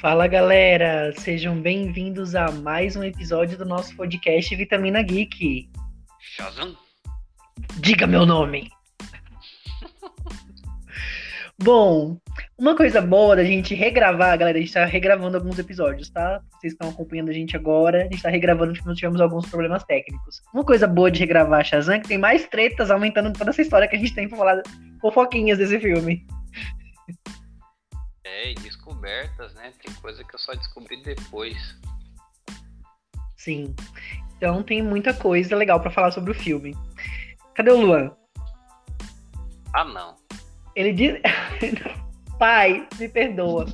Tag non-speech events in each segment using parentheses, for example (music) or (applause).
Fala galera, sejam bem-vindos a mais um episódio do nosso podcast Vitamina Geek. Shazam? Diga meu nome! Bom, uma coisa boa da gente regravar, galera, a gente tá regravando alguns episódios, tá? Vocês estão acompanhando a gente agora, a gente tá regravando porque nós tivemos alguns problemas técnicos. Uma coisa boa de regravar Shazam é que tem mais tretas aumentando toda essa história que a gente tem pra falar fofoquinhas desse filme. É, e descobertas, né? Tem coisa que eu só descobri depois. Sim. Então tem muita coisa legal para falar sobre o filme. Cadê o Luan? Ah, não. Ele diz. (laughs) Pai, me perdoa.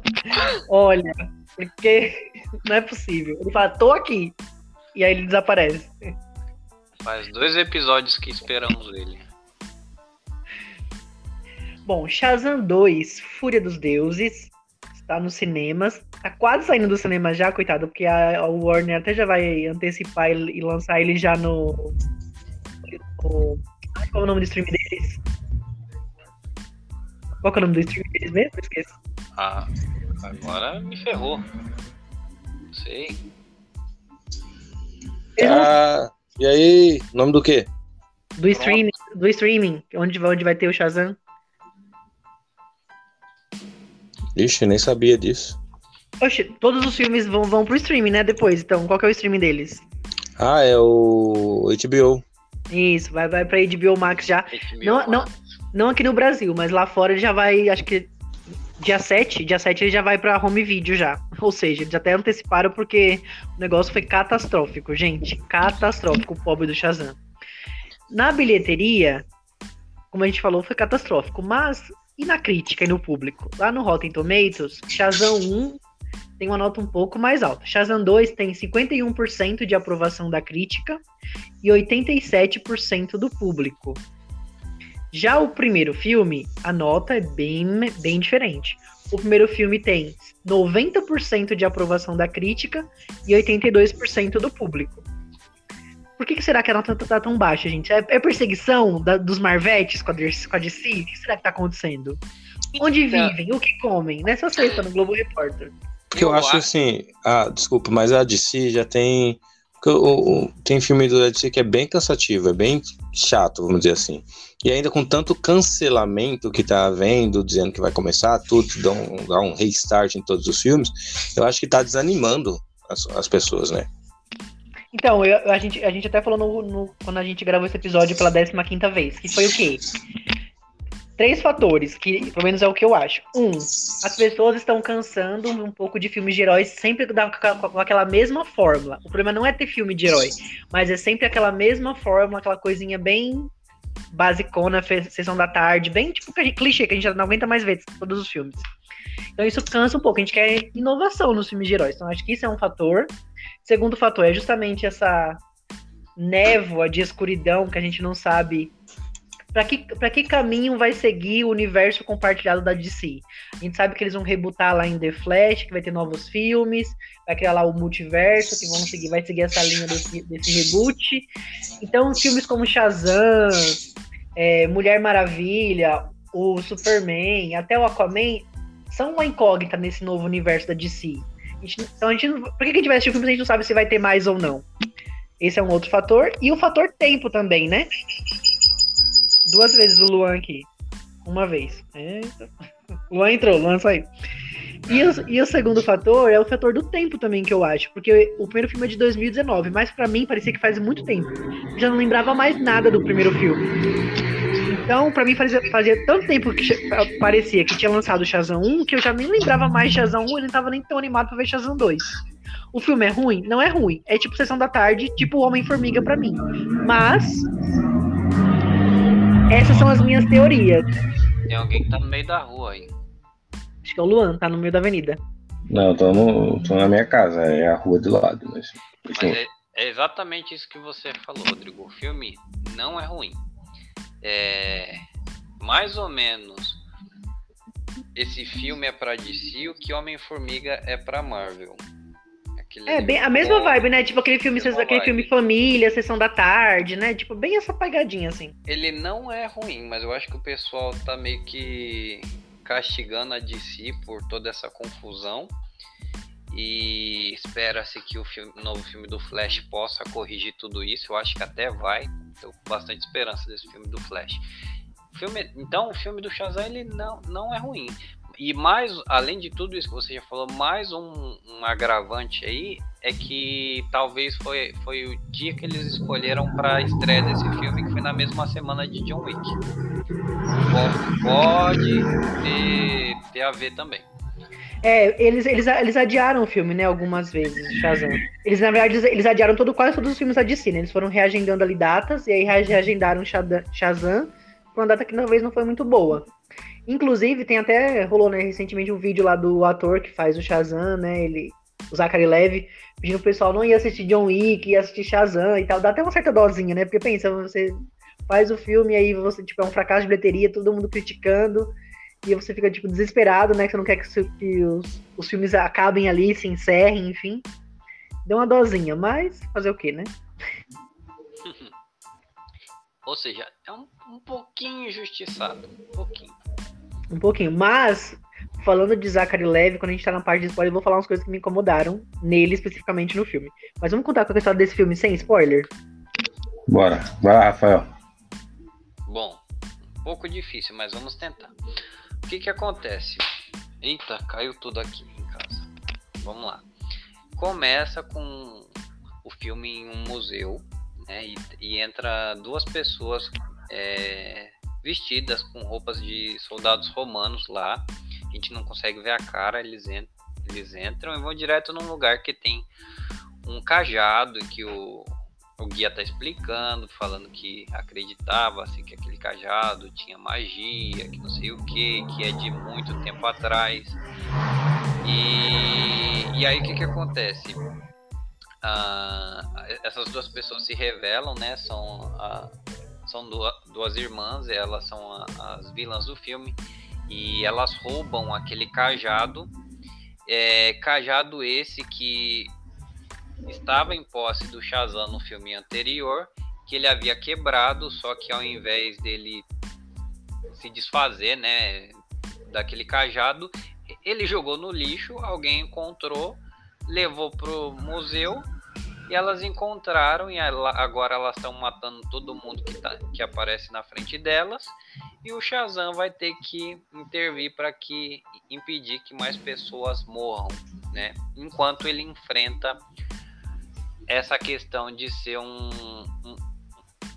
Olha, porque não é possível. Ele fala, tô aqui. E aí ele desaparece. Faz dois episódios que esperamos ele. Bom, Shazam 2, Fúria dos Deuses, está nos cinemas. Tá quase saindo do cinema já, coitado, porque a, a Warner até já vai antecipar e, e lançar ele já no. no qual é o nome do stream deles? Qual é o nome do stream deles mesmo? Eu esqueço. Ah, agora me ferrou. Não sei. Ah, e aí, nome do quê? Do streaming, do streaming, onde, onde vai ter o Shazam. Ixi, nem sabia disso. Oxe, todos os filmes vão, vão pro streaming, né? Depois, então, qual que é o streaming deles? Ah, é o HBO. Isso, vai, vai pra HBO Max já. HBO Não, não, Max. não aqui no Brasil, mas lá fora ele já vai, acho que dia 7, dia 7 ele já vai pra home video já. Ou seja, eles até anteciparam porque o negócio foi catastrófico, gente. Catastrófico o pobre do Shazam. Na bilheteria, como a gente falou, foi catastrófico, mas e na crítica e no público? Lá no Rotten Tomatoes, Shazam 1 tem uma nota um pouco mais alta. Shazam 2 tem 51% de aprovação da crítica e 87% do público. Já o primeiro filme, a nota é bem, bem diferente. O primeiro filme tem 90% de aprovação da crítica e 82% do público. Por que, que será que a nota tá tão baixa, gente? É, é perseguição da- dos Marvetes com a, DC, com a DC? O que será que tá acontecendo? Onde Então- vivem? O que comem? Nessa sexta, no Globo Repórter. Porque eu, Eu acho assim. Ah, desculpa, mas a DC já tem. porque o- o- tem filme do DC que é bem cansativo, é bem chato, vamos dizer assim. E ainda com tanto cancelamento que tá havendo, dizendo que vai começar tudo, dá um, dá um restart em todos os filmes, eu acho que tá desanimando as, as pessoas, né? Então, eu- a, gente, a gente até falou no, no- quando a gente gravou esse episódio pela 15 vez, que foi o quê? Três fatores, que pelo menos é o que eu acho. Um, as pessoas estão cansando um pouco de filmes de heróis sempre da- com aquela mesma fórmula. O problema não é ter filme de herói, mas é sempre aquela mesma fórmula, aquela coisinha bem basicona, sessão da tarde, bem tipo clichê, que a gente não aguenta mais ver todos os filmes. Então isso cansa um pouco, a gente quer inovação nos filmes de heróis. Então acho que isso é um fator. Segundo fator é justamente essa névoa de escuridão que a gente não sabe para que, que caminho vai seguir o universo compartilhado da DC. A gente sabe que eles vão rebutar lá em The Flash, que vai ter novos filmes, vai criar lá o multiverso, que vão seguir, vai seguir essa linha desse, desse reboot. Então, filmes como Shazam, é, Mulher Maravilha, o Superman, até o Aquaman, são uma incógnita nesse novo universo da DC. Então a gente não, por que a gente vai assistir o filme se a gente não sabe se vai ter mais ou não? Esse é um outro fator. E o fator tempo também, né? Duas vezes o Luan aqui. Uma vez. Eita. (laughs) Luan entrou, Luan saiu. E o, e o segundo fator é o fator do tempo também, que eu acho. Porque o primeiro filme é de 2019, mas pra mim parecia que faz muito tempo. Já não lembrava mais nada do primeiro filme. Então, pra mim, fazia, fazia tanto tempo que parecia que tinha lançado o Shazam 1 que eu já nem lembrava mais de Shazam 1 e não tava nem tão animado pra ver Shazam 2. O filme é ruim? Não é ruim. É tipo Sessão da Tarde, tipo Homem-Formiga pra mim. Mas. Essas são as minhas teorias. Tem alguém que tá no meio da rua aí. Acho que é o Luan, tá no meio da avenida. Não, eu tô, no, tô na minha casa, é a rua do lado, mas. Mas é, é exatamente isso que você falou, Rodrigo. O filme não é ruim. É mais ou menos esse filme é pra DC o que Homem-Formiga é pra Marvel. Aquele É, bem a mesma bom, vibe, né? Tipo aquele filme, aquele vibe. filme Família, Sessão da Tarde, né? Tipo, bem essa pegadinha, assim. Ele não é ruim, mas eu acho que o pessoal tá meio que castigando a DC por toda essa confusão. E espera-se que o filme- novo filme do Flash possa corrigir tudo isso. Eu acho que até vai. Tô com bastante esperança desse filme do Flash. Filme- então, o filme do Shazam ele não, não é ruim. E mais, além de tudo isso que você já falou, mais um, um agravante aí é que talvez foi, foi o dia que eles escolheram para estreia desse filme, que foi na mesma semana de John Wick. Pode, pode ter, ter a ver também. É, eles, eles, eles adiaram o filme, né, algumas vezes, Shazam. Eles, na verdade, eles- adiaram todo, quase todos os filmes da DC, né? Eles foram reagendando ali datas, e aí rea- reagendaram Shazam pra uma data que talvez não foi muito boa. Inclusive, tem até, rolou, né, recentemente um vídeo lá do ator que faz o Shazam, né, ele, o Zachary Levy, pedindo pro pessoal não ir assistir John Wick, ia assistir Shazam e tal. Dá até uma certa dosinha, né, porque pensa, você faz o filme aí você, tipo, é um fracasso de bilheteria, todo mundo criticando, e você fica, tipo, desesperado, né? Que você não quer que, que os, os filmes acabem ali, se encerrem, enfim. Deu uma dosinha, mas fazer o quê, né? (laughs) Ou seja, é um, um pouquinho injustiçado. Um pouquinho. Um pouquinho. Mas, falando de Zachary Levy, quando a gente tá na parte de spoiler, eu vou falar umas coisas que me incomodaram nele, especificamente no filme. Mas vamos contar qual é a história desse filme sem spoiler? Bora. Vai lá, Rafael. Bom, um pouco difícil, mas vamos tentar. O que que acontece? Eita, caiu tudo aqui em casa. Vamos lá. Começa com o filme em um museu, né? E, e entra duas pessoas é, vestidas com roupas de soldados romanos lá. A gente não consegue ver a cara, eles, eles entram e vão direto num lugar que tem um cajado que o, o guia tá explicando, falando que acreditava assim, que aquele cajado tinha magia, que não sei o que, que é de muito tempo atrás. E, e aí o que, que acontece? Ah, essas duas pessoas se revelam, né? São, a- são duas, duas irmãs, elas são a- as vilãs do filme, e elas roubam aquele cajado. É, cajado esse que estava em posse do Shazam no filme anterior, que ele havia quebrado, só que ao invés dele se desfazer, né, daquele cajado, ele jogou no lixo, alguém encontrou, levou pro museu e elas encontraram e agora elas estão matando todo mundo que, tá, que aparece na frente delas e o Shazam vai ter que intervir para que impedir que mais pessoas morram, né? Enquanto ele enfrenta essa questão de ser um, um-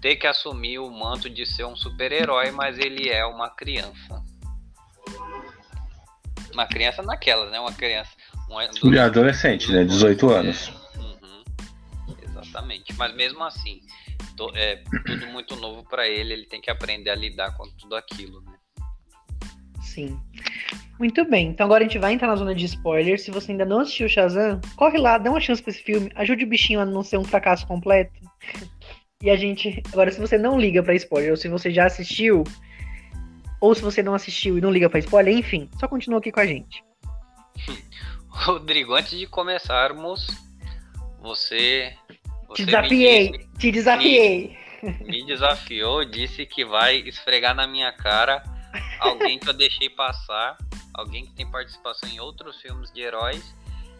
ter que assumir o manto de ser um super-herói, mas ele é uma criança. Uma criança naquelas, né? Uma criança. Um é adolescente, né? 18 anos. Uhum, exatamente. Mas mesmo assim, to- é tudo muito novo para ele, ele tem que aprender a lidar com tudo aquilo, né? Sim. Muito bem, então agora a gente vai entrar na zona de spoiler. Se você ainda não assistiu Shazam, corre lá, dá uma chance pra esse filme, ajude o bichinho a não ser um fracasso completo. (laughs) E a gente. Agora, se você não liga pra spoiler, ou se você já assistiu, ou se você não assistiu e não liga pra spoiler, enfim, só continua aqui com a gente. (laughs) Rodrigo, antes de começarmos, você. Te você me desafiei, disse- te desafiei. me desafiou, disse que vai esfregar na minha cara (laughs) alguém que eu deixei passar, alguém que tem participação em outros filmes de heróis,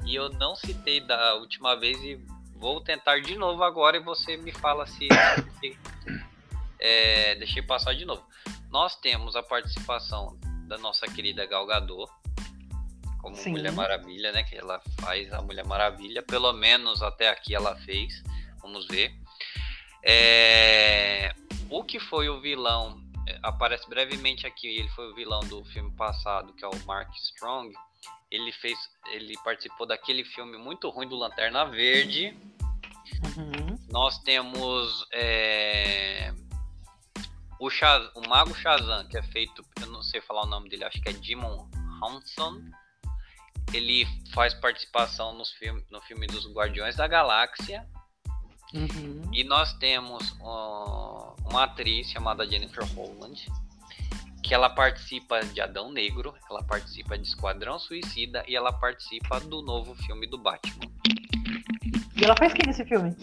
e eu não citei da última vez e vou tentar de novo agora e você me fala se, é, deixei passar de novo. Nós temos a participação da nossa querida Gal Gadot como Sim. Mulher Maravilha, né? Que ela faz a Mulher Maravilha, pelo menos até aqui ela fez. Vamos ver. É, O que foi o vilão aparece brevemente aqui. Ele foi o vilão do filme passado, que é o Mark Strong. Ele fez, ele participou daquele filme muito ruim do Lanterna Verde. Uhum. Nós temos é, o, Shaz- o Mago Shazam, que é feito, eu não sei falar o nome dele, acho que é Demon Hanson. Ele faz participação nos filme, no filme dos Guardiões da Galáxia. Uhum. E nós temos ó, uma atriz chamada Jennifer Holland, que ela participa de Adão Negro, ela participa de Esquadrão Suicida e ela participa do novo filme do Batman. E ela faz quem nesse filme?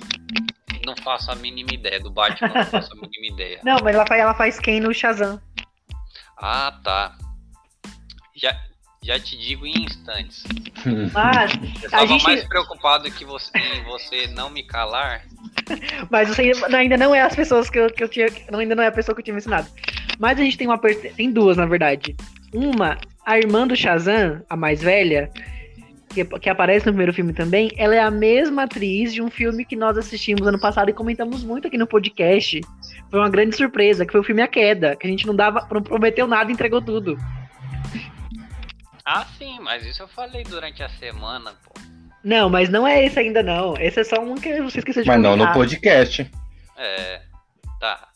Não faço a mínima ideia do Batman, não faço a mínima ideia. (laughs) Não, mas ela faz, ela faz quem no Shazam? Ah, tá. Já, Já te digo em instantes. Mas (laughs) Eu a estava gente. mais preocupado que você, em você não me calar. (laughs) Mas você ainda não é as pessoas que eu, que eu tinha. não, Ainda não é a pessoa que eu tinha mencionado. Mas a gente tem uma. Tem duas, na verdade. Uma, a irmã do Shazam, a mais velha, que, que aparece no primeiro filme também, ela é a mesma atriz de um filme que nós assistimos ano passado e comentamos muito aqui no podcast. Foi uma grande surpresa, que foi o filme A Queda, que a gente não dava, não prometeu nada e entregou tudo. Ah, sim, mas isso eu falei durante a semana, pô. Não, mas não é esse ainda não. Esse é só um que você esqueceu de Mas não no comentar. podcast. É. Tá.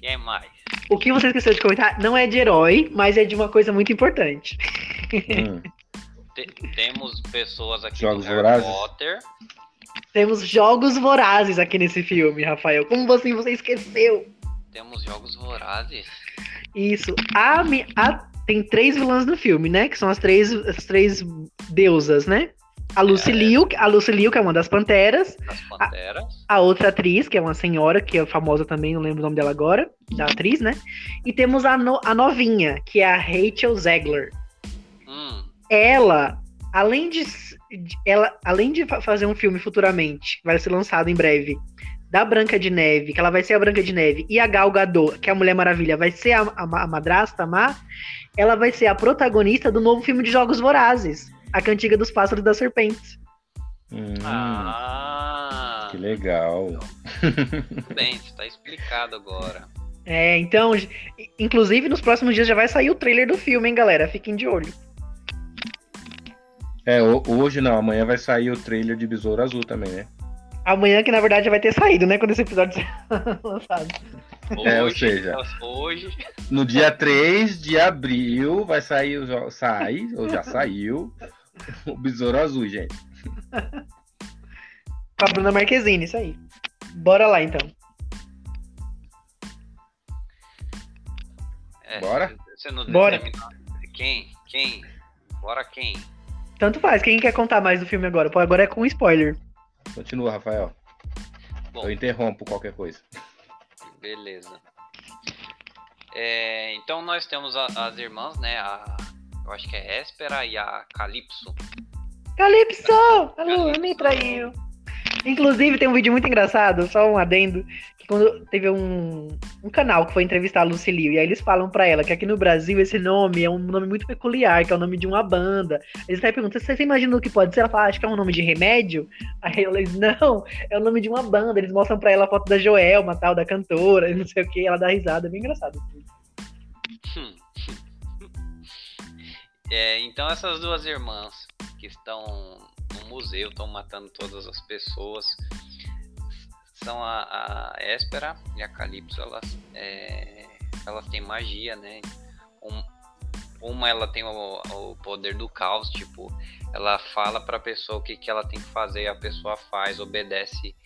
Quem mais? O que você esqueceu de comentar não é de herói, mas é de uma coisa muito importante. Hum. (laughs) Te- temos pessoas aqui Jogos do Harry Vorazes? Potter. Temos jogos vorazes aqui nesse filme, Rafael. Como você, você esqueceu? Temos jogos vorazes. Isso. A, mi- a- tem três vilãs no filme, né? Que são as três, as três deusas, né? A Lucy É. Liu, a Lucy Liu, que é uma das panteras. Panteras. A outra atriz, que é uma senhora, que é famosa também, não lembro o nome dela agora, da atriz, né? E temos a, no- a novinha, que é a Rachel Zegler. Hum. ela, além de, ela, além de fa- fazer um filme futuramente, que vai ser lançado em breve, da Branca de Neve, que ela vai ser a Branca de Neve, e a Gal Gadot, que é a Mulher Maravilha, vai ser a, a, a madrasta, a Má, ela vai ser a protagonista do novo filme de Jogos Vorazes, a Cantiga dos Pássaros e das Serpentes. Hum, Ah. Que legal. Tudo bem, está explicado agora. É, então, inclusive nos próximos dias já vai sair o trailer do filme, hein, galera? Fiquem de olho. É, ho- hoje não, amanhã vai sair o trailer de Besouro Azul também, né? Amanhã, que na verdade já vai ter saído, né? Quando esse episódio ser (laughs) lançado. É, ou Hoje, seja- hoje No dia 3 de abril vai sair, sai, ou já saiu, o Besouro Azul, gente. Com a Bruna Marquezine, isso aí. Bora lá, então. é, Bora? Você não Bora. Quem? Quem? Bora quem? Tanto faz. Quem quer contar mais do filme agora? Pô, agora é com spoiler. Continua, Rafael. Bom, Eu interrompo qualquer coisa. beleza. É, então nós temos a- as irmãs, né? A, eu acho que é Espera e a Calypso. Calypso! A lua me traiu. Inclusive, tem um vídeo muito engraçado, só um adendo, que quando teve um, um canal que foi entrevistar a Lucy Liu, e aí eles falam pra ela que aqui no Brasil esse nome é um nome muito peculiar, que é o nome de uma banda. Eles até perguntam, você imagina o que pode ser? Ela fala, acho que é um nome de remédio. (laughs) Aí ela diz, não, é o nome de uma banda. Eles mostram pra ela a foto da Joelma, tal, da cantora, (laughs) não sei o que, ela dá risada, é bem engraçado. Hum. (laughs) É, então essas duas irmãs que estão museu, estão matando todas as pessoas, são a, a Espera e a Calypso, elas, é, elas têm magia, né? Um- uma ela tem o, o poder do caos, tipo, ela fala pra pessoa o que, que ela tem que fazer, a pessoa faz, obedece,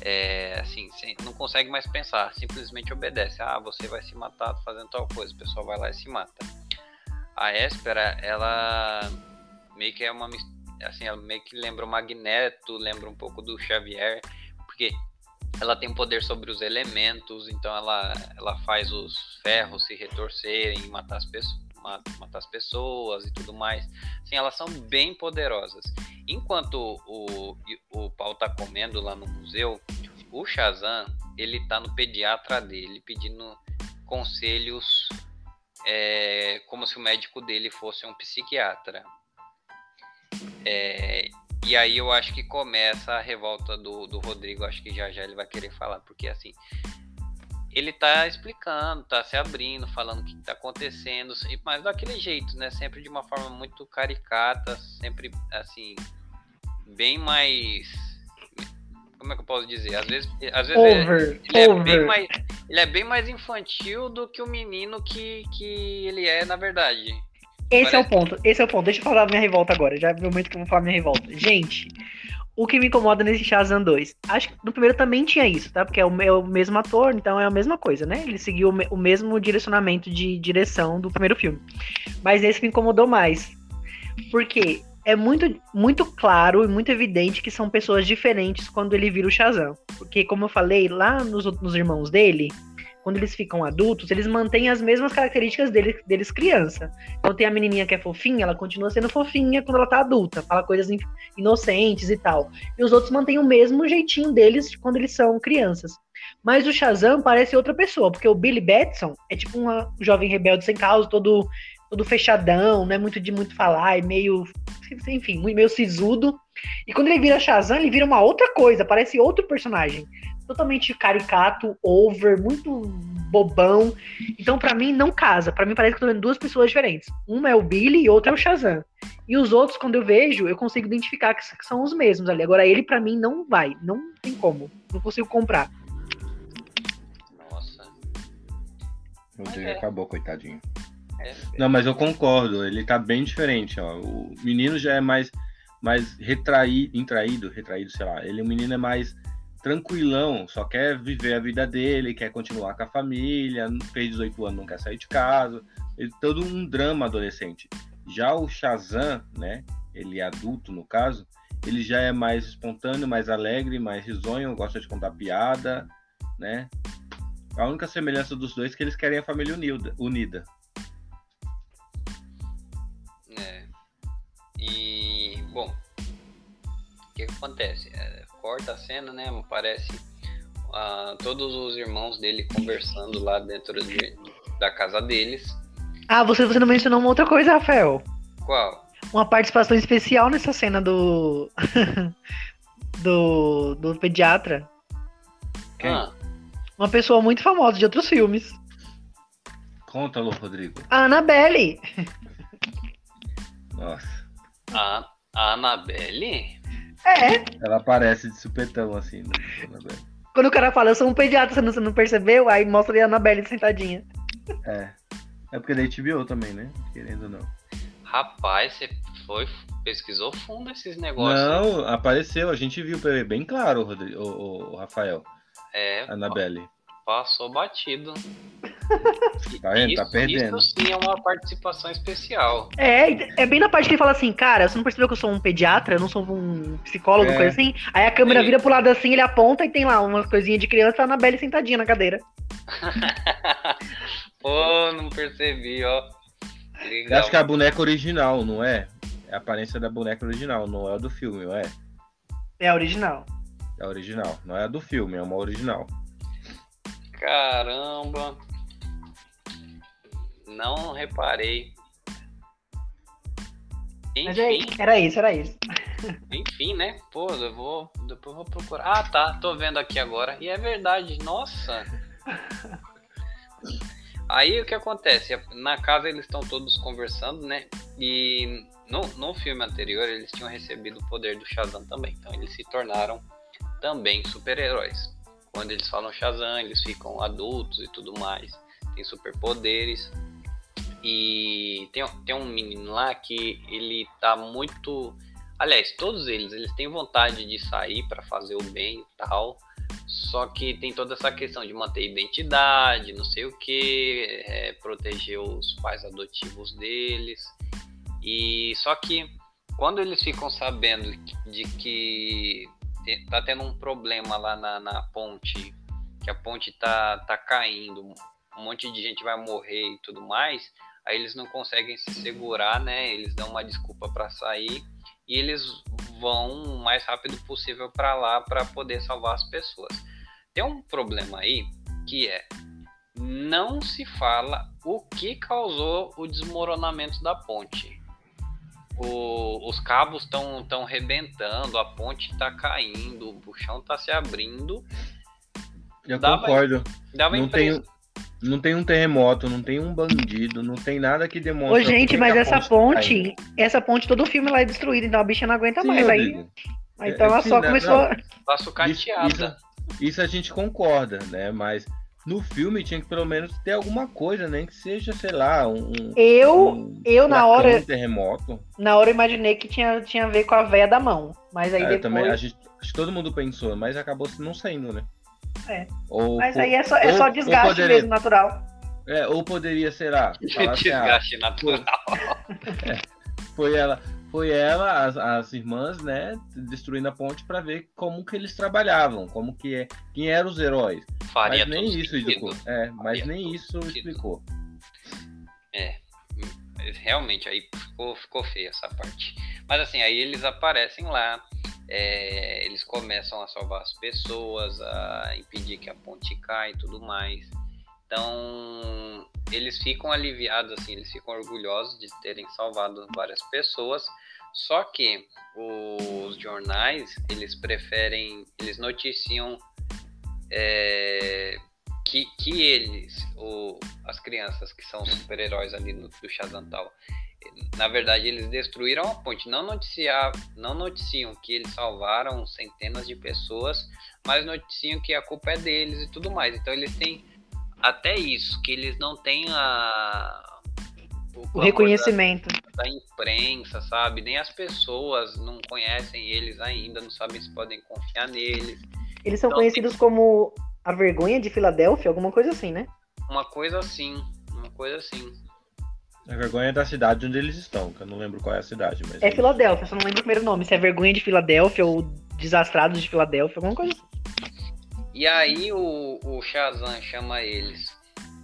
é, assim, sem- não consegue mais pensar, simplesmente obedece. Ah, você vai se matar fazendo tal coisa, o pessoal vai lá e se mata. A Espera, ela meio que é uma mis- assim, ela meio que lembra o Magneto, lembra um pouco do Xavier, porque ela tem poder sobre os elementos, então ela, ela faz os ferros se retorcerem, matar as, pessoas, matar as pessoas e tudo mais. Assim, elas são bem poderosas. Enquanto o, o pau tá comendo lá no museu, o Shazam, ele tá no pediatra dele pedindo conselhos é, como se o médico dele fosse um psiquiatra. É, e aí eu acho que começa a revolta do, do Rodrigo, acho que já já ele vai querer falar, porque assim, ele tá explicando, tá se abrindo, falando o que tá acontecendo, mas daquele jeito, né? Sempre de uma forma muito caricata, sempre assim, bem mais. Como é que eu posso dizer? Às vezes, às vezes Over, ele é, bem over. mais, ele é bem mais infantil do que o menino que, que ele é, na verdade. Esse é o Parece- ponto, esse é o ponto. Deixa eu falar minha revolta agora. Já é o momento que eu vou falar minha revolta. Gente, o que me incomoda nesse Shazam 2? Acho que no primeiro também tinha isso, tá? Porque é o, é o mesmo ator, então é a mesma coisa, né? Ele seguiu o, o mesmo direcionamento de direção do primeiro filme. Mas esse me incomodou mais. Porque é muito, muito claro e muito evidente que são pessoas diferentes quando ele vira o Shazam. Porque, como eu falei, lá nos, nos irmãos dele, quando eles ficam adultos, eles mantêm as mesmas características deles, deles criança. Então tem a menininha que é fofinha, ela continua sendo fofinha quando ela tá adulta, fala coisas in- inocentes e tal. E os outros mantêm o mesmo jeitinho deles quando eles são crianças. Mas o Shazam parece outra pessoa, porque o Billy Batson é tipo um jovem rebelde sem causa, todo, todo fechadão, não é muito de muito falar, é meio, enfim, meio sisudo. E quando ele vira Shazam, ele vira uma outra coisa, parece outro personagem. Totalmente caricato, over, muito bobão. Então, pra mim, não casa. Pra mim, parece que eu tô vendo duas pessoas diferentes. Uma é o Billy e outra é o Shazam. E os outros, quando eu vejo, eu consigo identificar que são os mesmos ali. Agora, ele, pra mim, não vai. Não tem como. Não consigo comprar. Nossa. O Rodrigo é. acabou, coitadinho. É, Não, mas eu concordo, ele tá bem diferente, ó. O menino já é mais, mais retraído, intraído, retraído, sei lá. Ele, o menino é mais tranquilão, só quer viver a vida dele, quer continuar com a família, fez 18 anos, não quer sair de casa. Ele, todo um drama adolescente. Já o Shazam, né? Ele é adulto, no caso, ele já é mais espontâneo, mais alegre, mais risonho, gosta de contar piada, né? A única semelhança dos dois é que eles querem a família unida. unida. É. E, bom, o que, acontece? Corta a cena, né? Aparece ah, todos os irmãos dele conversando lá dentro de- da casa deles. Ah, você, você não mencionou uma outra coisa, Rafael. Qual? Uma participação especial nessa cena do. (laughs) do. do pediatra. Quem? Ah, Uma pessoa muito famosa de outros filmes. Conta, Lu, Rodrigo. A Annabelle. (laughs) Nossa. a, a Annabelle? É. Ela aparece de supetão assim. Né? Quando o cara fala, eu sou um pediatra, você não, você não percebeu? Aí mostra ali a Annabelle sentadinha. É. É porque da HBO também, né? Querendo ou não. Rapaz, você foi, pesquisou fundo esses negócios. Não, apareceu. A gente viu bem claro, Rodrigo, o, o Rafael, É, Annabelle. Passou batido. (laughs) Tá vendo? Tá perdendo. Isso sim é uma participação especial. É, é bem na parte que ele fala assim, cara, você não percebeu que eu sou um pediatra? Eu não sou um psicólogo, É. coisa assim? Aí a câmera Sim. vira pro lado assim, ele aponta e tem lá umas coisinhas de criança, a Annabelle sentadinha na cadeira. (laughs) Pô, não percebi, ó. Eu Legal. acho que é a boneca original, não é? É a aparência da boneca original, não é a do filme, não é? É a original. É a original. Não é a do filme, é uma original. Caramba. Não reparei. Mas é, Enfim, era isso, era isso. enfim, né? Pô, eu vou. Depois eu vou procurar. Ah, tá. Tô vendo aqui agora. E é verdade. Nossa. Aí o que acontece? Na casa eles estão todos conversando, né? E no, no filme anterior eles tinham recebido o poder do Shazam também. Então eles se tornaram também super-heróis. Quando eles falam Shazam, eles ficam adultos e tudo mais. Tem superpoderes. E tem, tem um menino lá que ele tá muito. Aliás, todos eles, eles têm vontade de sair para fazer o bem e tal. Só que tem toda essa questão de manter identidade, não sei o que, proteger os pais adotivos deles. E só que quando eles ficam sabendo de que tá tendo um problema lá na, na ponte, que a ponte tá, tá caindo, um monte de gente vai morrer e tudo mais, aí eles não conseguem se segurar, né? Eles dão uma desculpa para sair e eles vão o mais rápido possível para lá para poder salvar as pessoas. Tem um problema aí que é não se fala o que causou o desmoronamento da ponte. O- os cabos estão tão rebentando, a ponte está caindo, o chão está se abrindo. Eu Dá, concordo. Uma Não tem, não tem um terremoto, não tem um bandido, não tem nada que demonstre. Ô, gente, por que mas essa ponte, essa ponte, todo o filme lá é destruída, então a bicha não aguenta Sim, mais. Aí, aí então É, ela sim, só né, começou. não. a- Tá Isso, sucateada. isso, isso a gente concorda, né? Mas no filme tinha que pelo menos ter alguma coisa, nem que seja, sei lá, um. um- Eu, um eu na hora, Um terremoto. na hora eu imaginei que tinha, tinha a ver com a véia da mão. Mas aí É, depois. também, a gente, acho que todo mundo pensou, mas acabou não saindo, né? É. Ou, Mas aí é só, é ou- só desgaste poderia- mesmo, natural. É, ou poderia, sei lá, (laughs) falar assim, ah, Desgaste natural. (laughs) foi ela, foi ela, as, as irmãs, né, destruindo a ponte para ver como que eles trabalhavam, como que é, quem eram os heróis. Faria Mas nem isso sentido. explicou. É, mas Faria nem isso sentido. explicou. Realmente, aí ficou, ficou feia essa parte. Mas assim, aí eles aparecem lá, é, eles começam a salvar as pessoas, a impedir que a ponte caia e tudo mais. Então, eles ficam aliviados, assim, eles ficam orgulhosos de terem salvado várias pessoas. Só que os jornais, eles preferem, eles noticiam é, que, que eles, o, as crianças que são super-heróis ali no, do Shazantal, na verdade eles destruíram a ponte. Não, noticiar, não noticiam que eles salvaram centenas de pessoas, mas noticiam que a culpa é deles e tudo mais. Então eles têm até isso, que eles não têm a, O reconhecimento. da, da imprensa, sabe? Nem as pessoas não conhecem eles ainda, não sabem se podem confiar neles. Eles são Então, conhecidos como a vergonha de Filadélfia, alguma coisa assim, né? Uma coisa assim, uma coisa assim. A vergonha da cidade onde eles estão, que eu não lembro qual é a cidade, mas. É Filadélfia, só não lembro o primeiro nome. Se é vergonha de Filadélfia ou desastrados de Filadélfia, alguma coisa assim. E aí o, o Shazam chama eles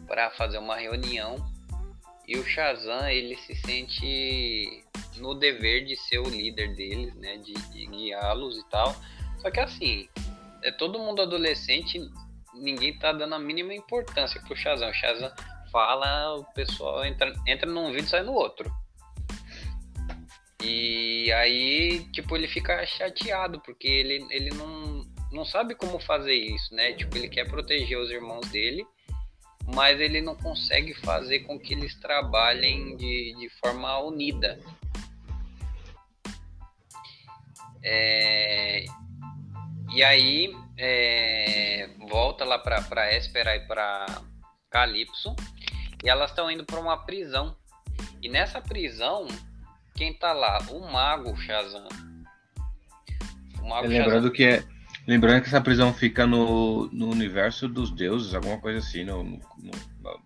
para fazer uma reunião e o Shazam ele se sente no dever de ser o líder deles, né, de, de guiá-los e tal. Só que assim, é todo mundo adolescente, ninguém tá dando a mínima importância pro Shazam. O Shazam fala, o pessoal entra, entra num vídeo e sai no outro. E aí, tipo, ele fica chateado, porque ele, ele não, não sabe como fazer isso, né? Tipo, ele quer proteger os irmãos dele, mas ele não consegue fazer com que eles trabalhem de, de forma unida. É, e aí, é, volta lá pra, pra Espera e pra Calypso, e elas estão indo pra uma prisão. E nessa prisão, quem tá lá? O Mago Shazam. O Mago Lembrando que é. Lembrando que essa prisão fica no, no universo dos deuses, alguma coisa assim, no, no-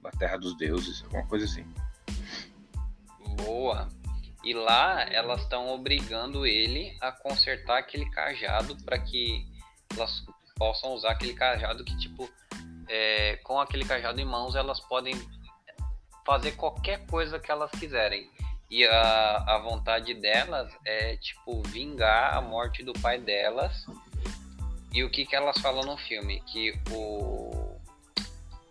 na terra dos deuses, alguma coisa assim. Boa. E lá elas estão obrigando ele a consertar aquele cajado para que elas possam usar aquele cajado que, tipo, é, com aquele cajado em mãos elas podem fazer qualquer coisa que elas quiserem. E a, a vontade delas é, tipo, vingar a morte do pai delas. E o que, que elas falam no filme? Que o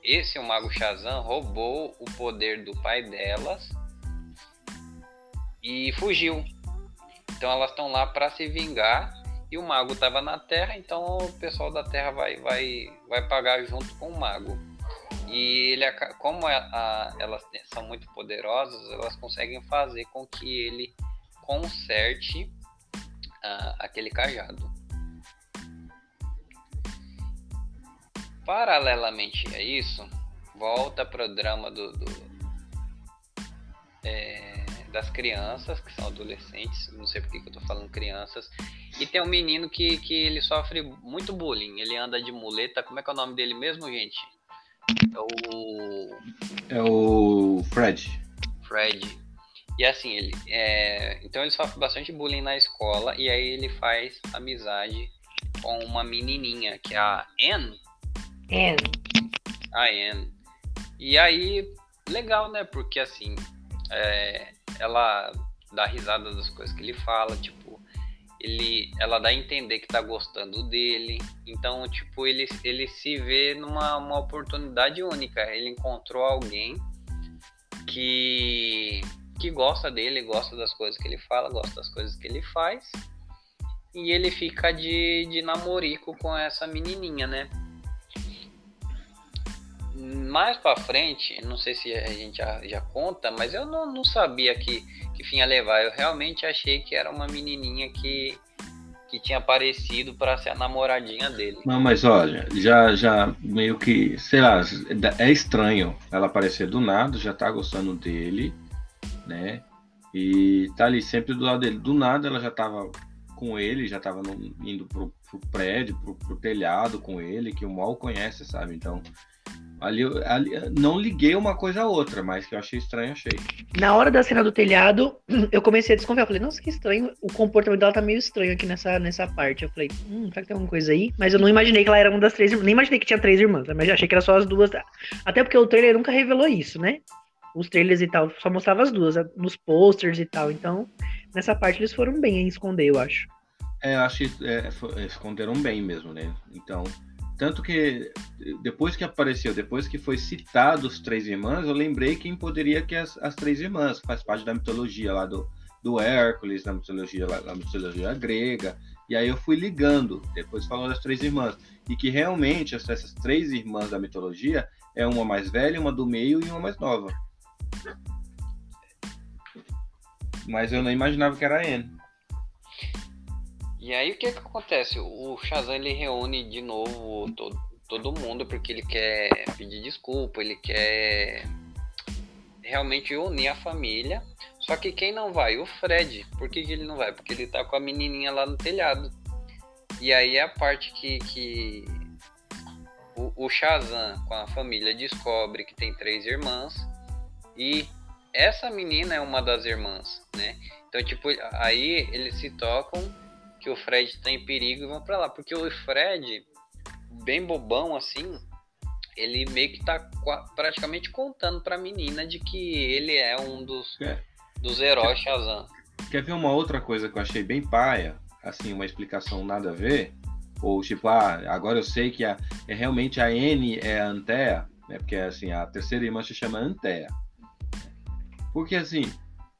esse o Mago Shazam roubou o poder do pai delas e fugiu. Então elas estão lá para se vingar e o mago estava na Terra, então o pessoal da Terra vai vai vai pagar junto com o mago. E ele como a- a- elas são muito poderosas, elas conseguem fazer com que ele conserte ah, aquele cajado. Paralelamente a isso, volta para o drama do, do- é, das crianças, que são adolescentes, não sei por que que eu tô falando crianças, e tem um menino que, que ele sofre muito bullying, ele anda de muleta, como é que é o nome dele mesmo, gente? É o É o Fred. Fred. E assim, ele é, então ele sofre bastante bullying na escola e aí ele faz amizade com uma menininha que é a Anne, É, a Anne. E aí, legal, né? Porque assim, é, ela dá risada das coisas que ele fala, tipo, ele, ela dá a entender que tá gostando dele. Então, tipo, ele, ele se vê numa uma oportunidade única. Ele encontrou alguém que, que gosta dele, gosta das coisas que ele fala, gosta das coisas que ele faz. E ele fica de, de namorico com essa menininha, né? Mais pra frente, não sei se a gente já, já conta, mas eu não, não sabia que, que fim ia levar. Eu realmente achei que era uma menininha que, que tinha aparecido para ser a namoradinha dele. Não, mas olha, já, já meio que, sei lá, é estranho ela aparecer do nada, já tá gostando dele, né? E tá ali sempre do lado dele. Do nada ela já tava com ele, já tava no- indo pro, pro prédio, pro, pro telhado com ele, que o mal conhece, sabe? Então, Ali, ali não liguei uma coisa a outra, mas que eu achei estranho, achei. Na hora da cena do telhado, (clears throat) eu comecei a desconfiar. Eu falei, nossa, que estranho. O comportamento dela tá meio estranho aqui nessa, nessa parte. Eu falei, hum, será que tem alguma coisa aí? Mas eu não imaginei que ela era uma das três. Nem imaginei que tinha três irmãs, mas já achei que era só as duas. Até porque o trailer nunca revelou isso, né? Os trailers e tal, só mostrava as duas, nos posters e tal. Então, nessa parte eles foram bem em esconder, eu acho. É, eu acho que é, esconderam bem mesmo, né? Então, tanto que depois que apareceu, depois que foi citado os três irmãs, eu lembrei quem poderia que as, as três irmãs, faz parte da mitologia lá do, do Hércules, da mitologia, da mitologia grega. E aí eu fui ligando, depois falando das três irmãs. E que realmente essas três irmãs da mitologia é uma mais velha, uma do meio e uma mais nova. Mas eu não imaginava que era a Anne. E aí o que que acontece? O Shazam ele reúne de novo todo, todo mundo porque ele quer pedir desculpa, ele quer realmente unir a família. Só que quem não vai? O Fred. Por que, que ele não vai? Porque ele tá com a menininha lá no telhado. E aí é a parte que, que o, o Shazam com a família descobre que tem três irmãs e essa menina é uma das irmãs, né? Então, tipo, aí eles se tocam que o Fred está em perigo e vão para lá. Porque o Fred, bem bobão assim, ele meio que tá praticamente contando pra menina de que ele é um dos, é. dos heróis Shazam. Quer ver uma outra coisa que eu achei bem paia? Assim, uma explicação nada a ver? Ou tipo, ah, agora eu sei que a, é realmente a N é a Antea, né? Porque assim, a terceira irmã se chama Antea. Porque assim,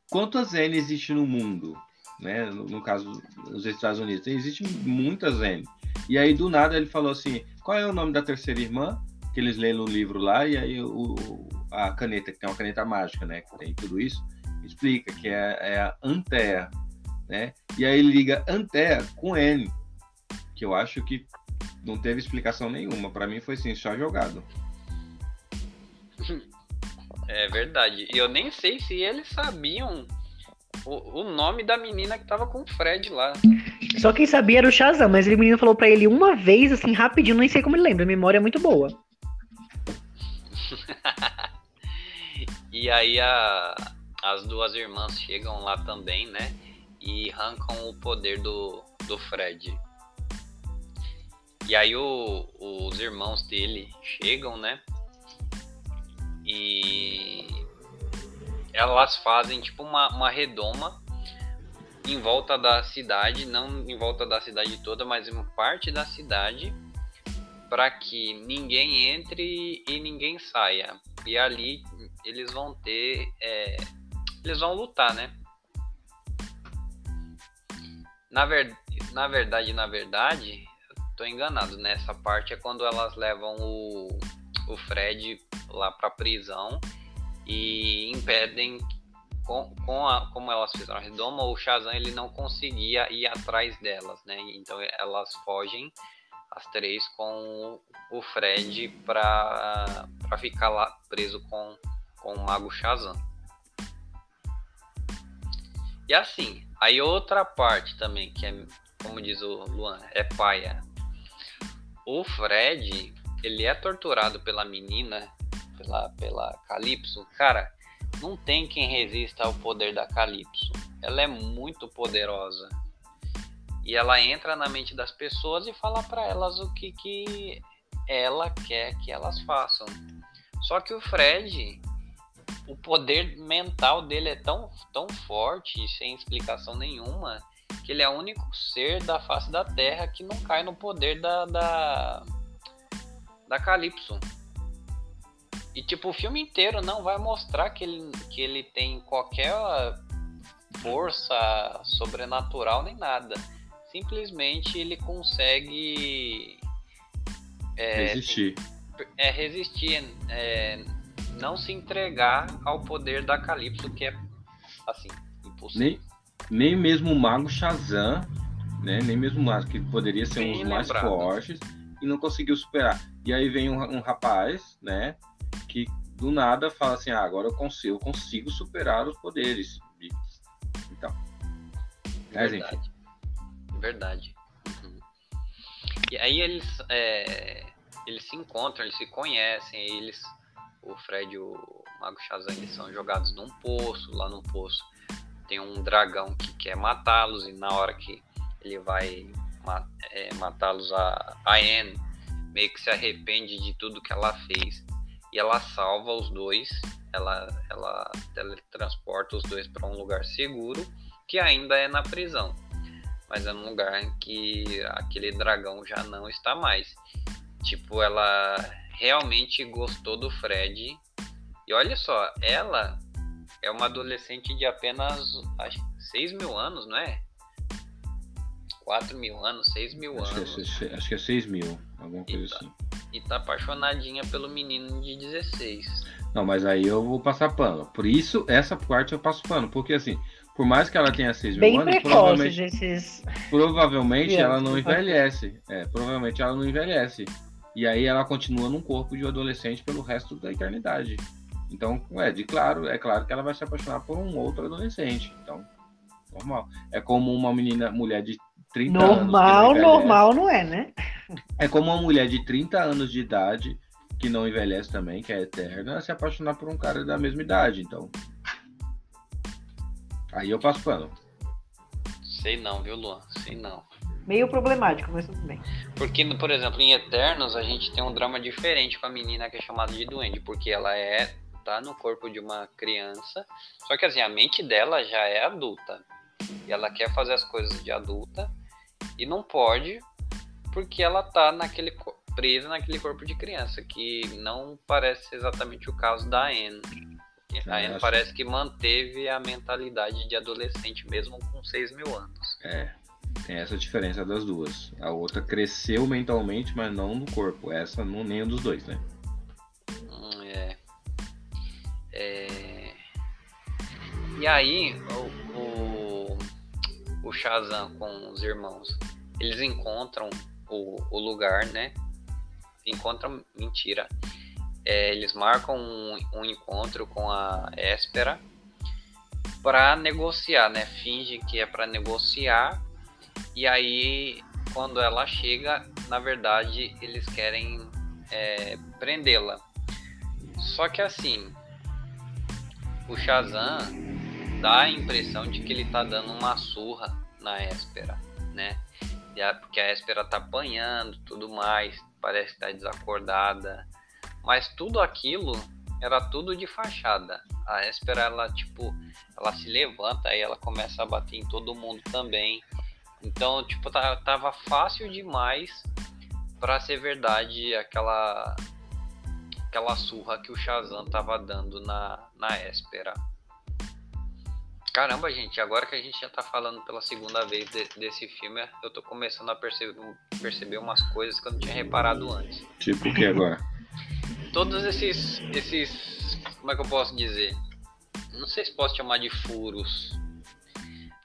quantas N existem no mundo? Né? No, no caso dos Estados Unidos, existem muitas N. E aí do nada ele falou assim: qual é o nome da terceira irmã? Que eles lêem no livro lá, e aí o, a caneta, que tem uma caneta mágica, né? Que tem tudo isso, explica que é, é a Antea, né? E aí ele liga Antea com N, que eu acho que não teve explicação nenhuma. Para mim foi assim, só jogado. (laughs) É verdade. E eu nem sei se eles sabiam o, o nome da menina que tava com o Fred lá. Só quem sabia era o Shazam, mas ele menino falou para ele uma vez, assim, rapidinho, nem sei como ele lembra, a memória é muito boa. (laughs) e aí a, as duas irmãs chegam lá também, né? E arrancam o poder do, do Fred. E aí o, os irmãos dele chegam, né? E elas fazem tipo uma, uma redoma em volta da cidade, não em volta da cidade toda, mas em parte da cidade, para que ninguém entre e ninguém saia. E ali eles vão ter, é, eles vão lutar, né? Na, ver, na verdade, na verdade, tô enganado. Nessa né? parte é quando elas levam o, o Fred lá pra prisão e impedem com, com a, como elas fizeram a redoma, o Shazam ele não conseguia ir atrás delas, né? Então elas fogem as três com o Fred para ficar lá preso com, com o Mago Shazam. E assim, aí outra parte também, que é, como diz o Luan, é paia. O Fred, ele é torturado pela menina pela, pela Calypso, cara, não tem quem resista ao poder da Calypso. Ela é muito poderosa. E ela entra na mente das pessoas e fala para elas o que, que ela quer que elas façam. Só que o Fred, o poder mental dele é tão, tão forte, sem explicação nenhuma, que ele é o único ser da face da Terra que não cai no poder da, da, da Calypso. E tipo, o filme inteiro não vai mostrar que ele, que ele tem qualquer força sobrenatural nem nada. Simplesmente ele consegue é, resistir. É resistir, é, não se entregar ao poder da Calypso, que é assim, impossível. Nem, nem mesmo o Mago Shazam, né? Nem mesmo o Mago, que poderia ser Bem um dos mais fortes, e não conseguiu superar. E aí vem um, um rapaz, né? Que do nada fala assim, ah, agora eu consigo, eu consigo superar os poderes. Então. É, Verdade. Verdade. Uhum. E aí eles. É... eles se encontram, eles se conhecem, eles, o Fred e o Mago Shazam, eles são jogados num poço, lá no poço tem um dragão que quer matá-los e na hora que ele vai é, matá-los a, a Anne meio que se arrepende de tudo que ela fez e ela salva os dois ela ela teletransporta os dois para um lugar seguro que ainda é na prisão. Mas é num lugar em que aquele dragão já não está mais. Tipo ela realmente gostou do Fred. E olha só ela é uma adolescente de apenas acho, 6 mil anos, não é? 4 mil anos, 6 mil acho anos. Que é, acho que é 6 mil, alguma coisa e tá, assim. E tá apaixonadinha pelo menino de 16. Não, mas aí eu vou passar pano. Por isso, essa parte eu passo pano. Porque assim, por mais que ela tenha 6 mil Bem anos, provavelmente, esses... provavelmente ela não envelhece. É, provavelmente ela não envelhece. E aí ela continua num corpo de adolescente pelo resto da eternidade. Então, é de claro, é claro que ela vai se apaixonar por um outro adolescente. Então, normal. É como uma menina, mulher de 30 normal, anos. Normal, normal não é, né? É como uma mulher de 30 anos de idade, que não envelhece também, que é eterna, se apaixonar por um cara da mesma idade. Então. Aí eu passo pano. Sei não, viu, Luan? Sei não. Meio problemático, mas tudo bem. Porque, por exemplo, em Eternos, a gente tem um drama diferente com a menina que é chamada de Duende, porque ela é tá no corpo de uma criança, só que assim, a mente dela já é adulta. E ela quer fazer as coisas de adulta e não pode porque ela tá naquele presa naquele corpo de criança, que não parece exatamente o caso da Anne. A Anne acho... parece que manteve a mentalidade de adolescente mesmo com 6 mil anos. É, tem essa diferença das duas. A outra cresceu mentalmente, mas não no corpo. Essa não nenhum dos dois, né? É... E aí, o, o, o Shazam com os irmãos, eles encontram o, o lugar, né? Encontram, mentira. É, eles marcam um, um, encontro com a Espera para negociar, né? Fingem que é para negociar. E aí, quando ela chega, na verdade, eles querem é, prendê-la. Só que assim, o Shazam dá a impressão de que ele tá dando uma surra na Espera, né? Porque a Espera tá apanhando, tudo mais, parece que tá desacordada, mas tudo aquilo era tudo de fachada. A Espera ela tipo, ela se levanta e ela começa a bater em todo mundo também. Então, tipo, tava fácil demais para ser verdade aquela aquela surra que o Shazam tava dando na, na Espera. Caramba, gente, agora que a gente já tá falando pela segunda vez de, desse filme, eu tô começando a perceber, perceber umas coisas que eu não tinha reparado antes. Tipo o que agora? (laughs) Todos esses, esses. Como é que eu posso dizer? Não sei se posso chamar de furos.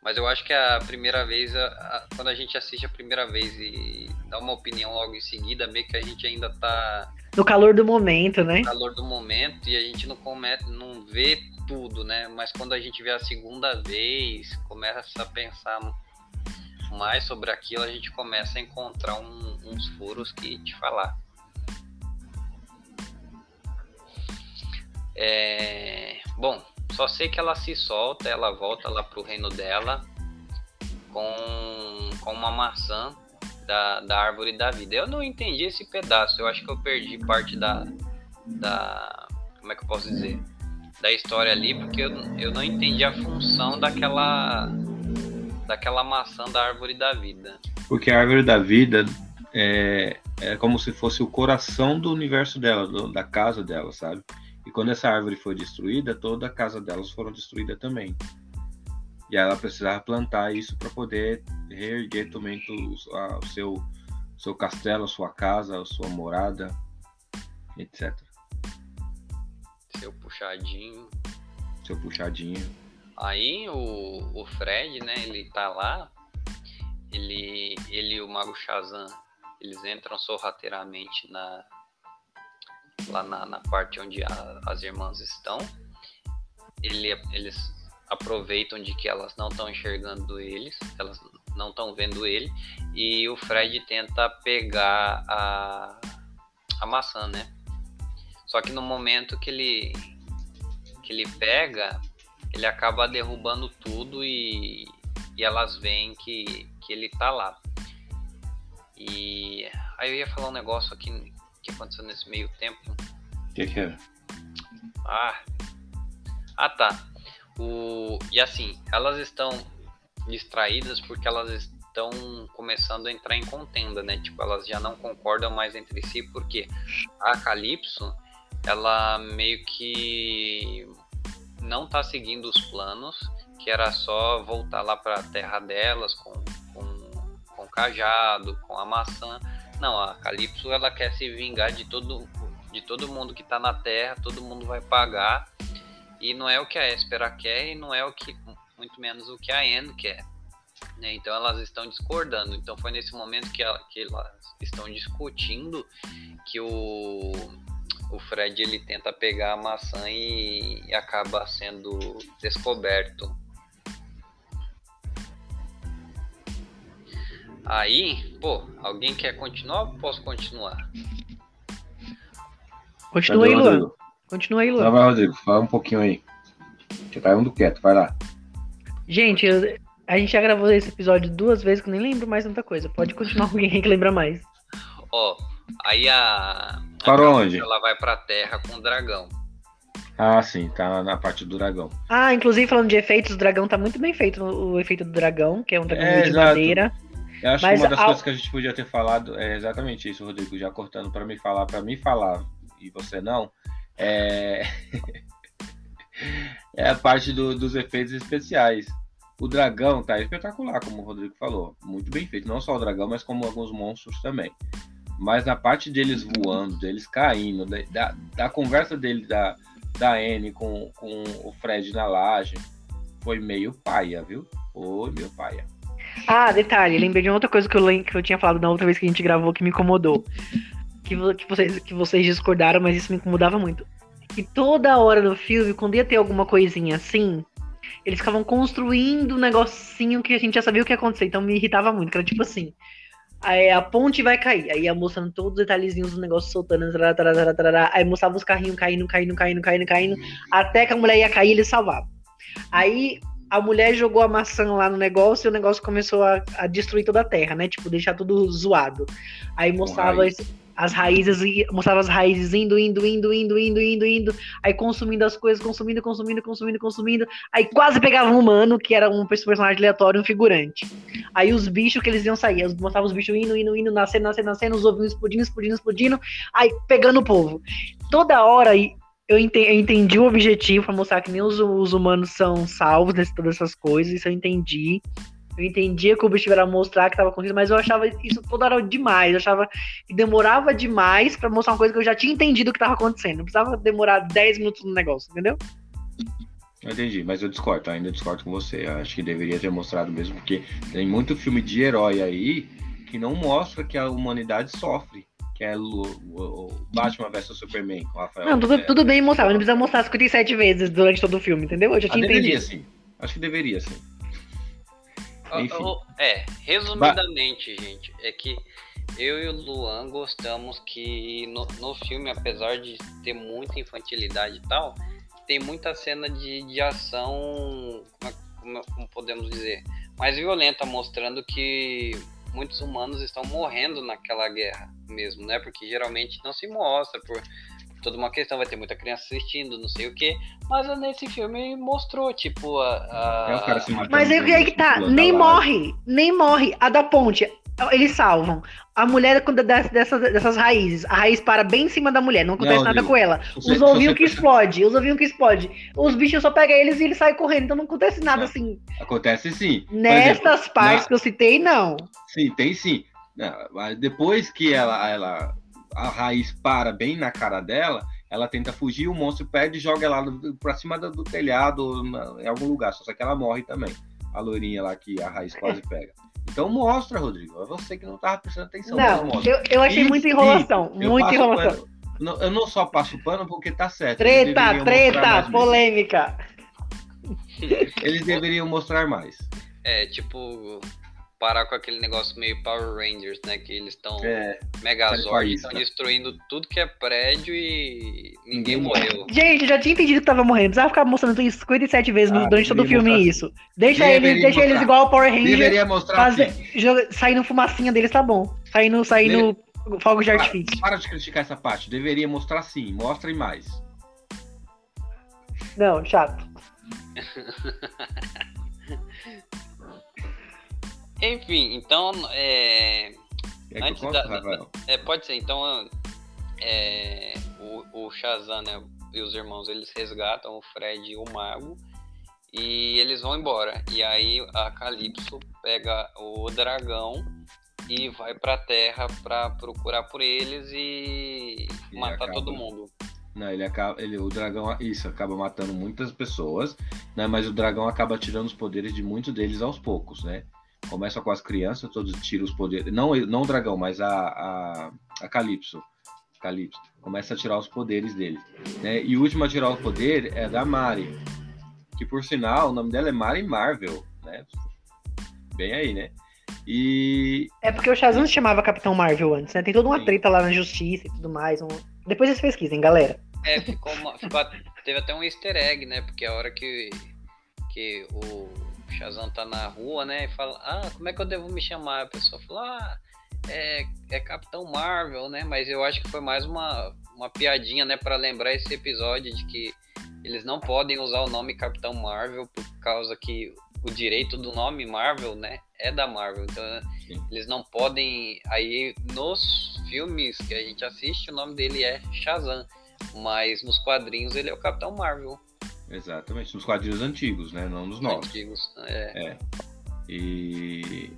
Mas eu acho que a primeira vez, a, a, quando a gente assiste a primeira vez e dá uma opinião logo em seguida, meio que a gente ainda tá no calor do momento, né? No calor do momento e a gente não comete, não vê tudo, né? Mas quando a gente vê a segunda vez, começa a pensar mais sobre aquilo, a gente começa a encontrar um, uns furos que te falar. É, bom, só sei que ela se solta, ela volta lá pro reino dela com, com uma maçã da, da árvore da vida. Eu não entendi esse pedaço, eu acho que eu perdi parte da. da como é que eu posso dizer? Da história ali, porque eu, eu não entendi a função daquela. daquela maçã da árvore da vida. Porque a árvore da vida é, é como se fosse o coração do universo dela, do, da casa dela, sabe? E quando essa árvore foi destruída, toda a casa delas foram destruída também. E ela precisava plantar isso para poder reerguer também o, a, o seu, seu castelo, a sua casa, a sua morada, etc. Seu puxadinho. Seu puxadinho. Aí o, o Fred, né, ele tá lá, ele, ele e o Mago Shazam, eles entram sorrateiramente na, lá na, na parte onde a, as irmãs estão. Ele, eles aproveitam de que elas não estão enxergando eles, elas não estão vendo ele, e o Fred tenta pegar a, a maçã, né? Só que no momento que ele que ele pega, ele acaba derrubando tudo e, e elas veem que, que ele tá lá. E aí eu ia falar um negócio aqui que aconteceu nesse meio tempo. O que, que era? Ah, ah tá. O, e assim, elas estão distraídas porque elas estão começando a entrar em contenda, né? Tipo, elas já não concordam mais entre si porque a Calypso, ela meio que não tá seguindo os planos, que era só voltar lá para a terra delas com, com, com cajado, com a maçã. Não, a Calypso ela quer se vingar de todo, de todo mundo que tá na terra, todo mundo vai pagar. E não é o que a Espera quer e não é o que, muito menos o que a Anne quer. Né? Então elas estão discordando. Então foi nesse momento que, ela, que elas estão discutindo que o, o Fred ele tenta pegar a maçã e, e acaba sendo descoberto. Aí, pô, alguém quer continuar ou posso continuar? Continua aí, Luan. Continua aí, Luan. Tá, vai, Rodrigo, fala um pouquinho aí. Você tá indo quieto, vai lá. Gente, eu- a gente já gravou esse episódio duas vezes, que eu nem lembro mais tanta coisa. Pode continuar com (laughs) alguém que lembra mais. Ó, aí a. a Calypso, onde? Ela vai pra terra com o dragão. Ah, sim, tá na parte do dragão. Ah, inclusive falando de efeitos, o dragão tá muito bem feito, o efeito do dragão, que é um dragão É, de exato. madeira. Eu acho Mas que uma das ao- coisas que a gente podia ter falado é exatamente isso, Rodrigo, já cortando pra mim falar, pra mim falar e você não, é, (laughs) é a parte do- dos efeitos especiais. O dragão tá espetacular, como o Rodrigo falou, muito bem feito, não só o dragão, mas como alguns monstros também. Mas na parte deles voando, deles caindo, da, da, conversa dele da, da Anne com, com o Fred na laje, foi meio paia, viu? Foi meio paia. Ah, detalhe, lembrei de outra coisa que eu, que eu tinha falado na outra vez que a gente gravou que me incomodou. Que, que, vocês, que vocês discordaram, mas isso me incomodava muito. Que toda hora no filme, quando ia ter alguma coisinha assim, eles ficavam construindo um negocinho que a gente já sabia o que ia acontecer. Então me irritava muito, que era tipo assim. Aí a ponte vai cair. Aí ia mostrando todos os detalhezinhos do negócio soltando. tarará, aí mostrava os carrinhos caindo, caindo, caindo, caindo, caindo. Até que a mulher ia cair eles salvavam. Aí a mulher jogou a maçã lá no negócio e o negócio começou a, a destruir toda a terra, né? Tipo, deixar tudo zoado. Aí mostrava esse- as raízes, mostrava as raízes indo, indo, indo, indo, indo, indo, indo, aí consumindo as coisas, consumindo, consumindo, consumindo, consumindo. Aí quase pegava um humano, que era um personagem aleatório, um figurante. Aí os bichos que eles iam sair, eles mostravam os bichos indo, indo, indo, nascendo, nascendo, nascendo, os ovinhos explodindo, explodindo, explodindo, aí pegando o povo. Toda hora eu ente- eu entendi o objetivo para mostrar que nem os, os humanos são salvos nessas todas essas coisas, isso eu entendi. Eu entendia que o objetivo era mostrar que tava acontecendo, mas eu achava isso toda hora demais. Eu achava que demorava demais para mostrar uma coisa que eu já tinha entendido o que tava acontecendo. Não precisava demorar 10 minutos no negócio, entendeu? Eu entendi, mas eu discordo, ainda discordo com você. Eu acho que deveria ter mostrado mesmo, porque tem muito filme de herói aí que não mostra que a humanidade sofre. Que é o, o- o Batman vs Superman com o Rafael. Não, tudo, é, tudo bem mostrar, mas não precisa mostrar 57 vezes durante todo o filme, entendeu? Eu já ah, tinha deveria entendido. sim. Acho que deveria sim. Enfim. É, resumidamente, gente, é que eu e o Luan gostamos que no, no filme, apesar de ter muita infantilidade e tal, tem muita cena de, de ação, como, é- como- como podemos dizer, mais violenta, mostrando que muitos humanos estão morrendo naquela guerra mesmo, né? Porque geralmente não se mostra por toda uma questão, vai ter muita criança assistindo, não sei o que, mas nesse filme mostrou, tipo, a. a- É. Mas aí, aí que tá, nem morre, nem morre. A da ponte, eles salvam. A mulher quando desce dessas, dessas raízes, a raiz para bem em cima da mulher, não acontece Não, nada com ela. Os ovinhos que explode, os ovinhos que explode. Os bichos só pegam eles e eles saem correndo, então não acontece nada Não. assim. Acontece sim. Nestas exemplo, partes na- que eu citei, não. Sim, tem sim. Não, mas depois que ela, ela. A raiz para bem na cara dela, ela tenta fugir, o monstro perde e joga ela pra cima do, do telhado, na- em algum lugar. Só que ela morre também. A loirinha lá que a raiz quase (laughs) pega. Então mostra, Rodrigo. É você que não tava prestando atenção. Não, eu, eu achei E muita enrolação. Muita enrolação. pano. Não, eu não só passo pano porque tá certo. Treta, treta, mais mesmo. polêmica. Eles deveriam mostrar mais. É, tipo, parar com aquele negócio meio Power Rangers, né? Que eles estão É, Megazord, estão destruindo tudo que é prédio e ninguém morreu. Gente, eu já tinha entendido que tava morrendo. Precisava ficar mostrando isso 57 vezes no- Ah, durante todo o filme mostrar isso. Deixa Deveria eles, deixa eles igual o Power Ranger, deveria mostrar fazer, joga- saindo fumacinha deles, tá bom. Saindo, saindo fogos de artifício. Para de criticar essa parte. Deveria mostrar sim. Mostrem mais. Não, chato. (laughs) Enfim, então, é, É Antes conto, da- Rafael? é, pode ser. Então, é, o, o Shazam né, e os irmãos, eles resgatam o Fred e o Mago e eles vão embora. E aí a Calypso pega o dragão e vai pra Terra pra procurar por eles e, E matar acaba. todo mundo. Não, ele acaba. Ele, o dragão. Isso, acaba matando muitas pessoas, né? Mas o dragão acaba tirando os poderes de muitos deles aos poucos, né? Começa com as crianças, todos tiram os poderes. Não, não o dragão, mas a, a, a Calypso. Calypso. Começa a tirar os poderes dele. Né? E o último a tirar o poder é da Mari. Que por sinal, o nome dela é Mari Marvel, né? Bem aí, né? E É porque o Shazam se chamava Capitão Marvel antes, né? Tem toda uma Sim. treta lá na justiça e tudo mais. um- Depois vocês pesquisem, galera. É, ficou uma, ficou a- teve até um easter egg, né? Porque a hora que, que o Shazam tá na rua, né? E fala, ah, como é que eu devo me chamar? A pessoa fala, ah, é, é Capitão Marvel, né? Mas eu acho que foi mais uma, uma piadinha, né? Pra lembrar esse episódio de que eles não podem usar o nome Capitão Marvel por causa que o direito do nome Marvel, né? É da Marvel. Então Sim. eles não podem. Aí nos filmes que a gente assiste, o nome dele é Shazam. Mas nos quadrinhos ele é o Capitão Marvel. Exatamente, nos quadrinhos antigos, né? Não nos novos. Antigos. É. E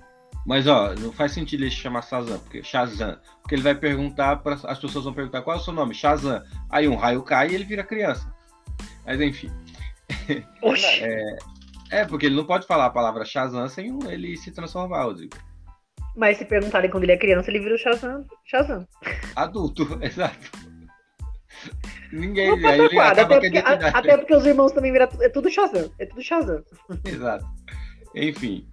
mas ó, não faz sentido ele se chamar Shazam, porque Shazam, porque ele vai perguntar para as pessoas vão perguntar qual é o seu nome, Shazam. Aí um raio cai e ele vira criança. Mas enfim, (laughs) Oxi. é porque ele não pode falar a palavra Shazam sem ele se transformar, Rodrigo. Mas se perguntarem quando ele é criança, ele vira o Shazam. Shazam. Adulto, (laughs) exato. Ninguém, Não até porque, a- até porque os irmãos também viram. É tudo Shazam. É tudo Shazam. (laughs) Exato. Enfim,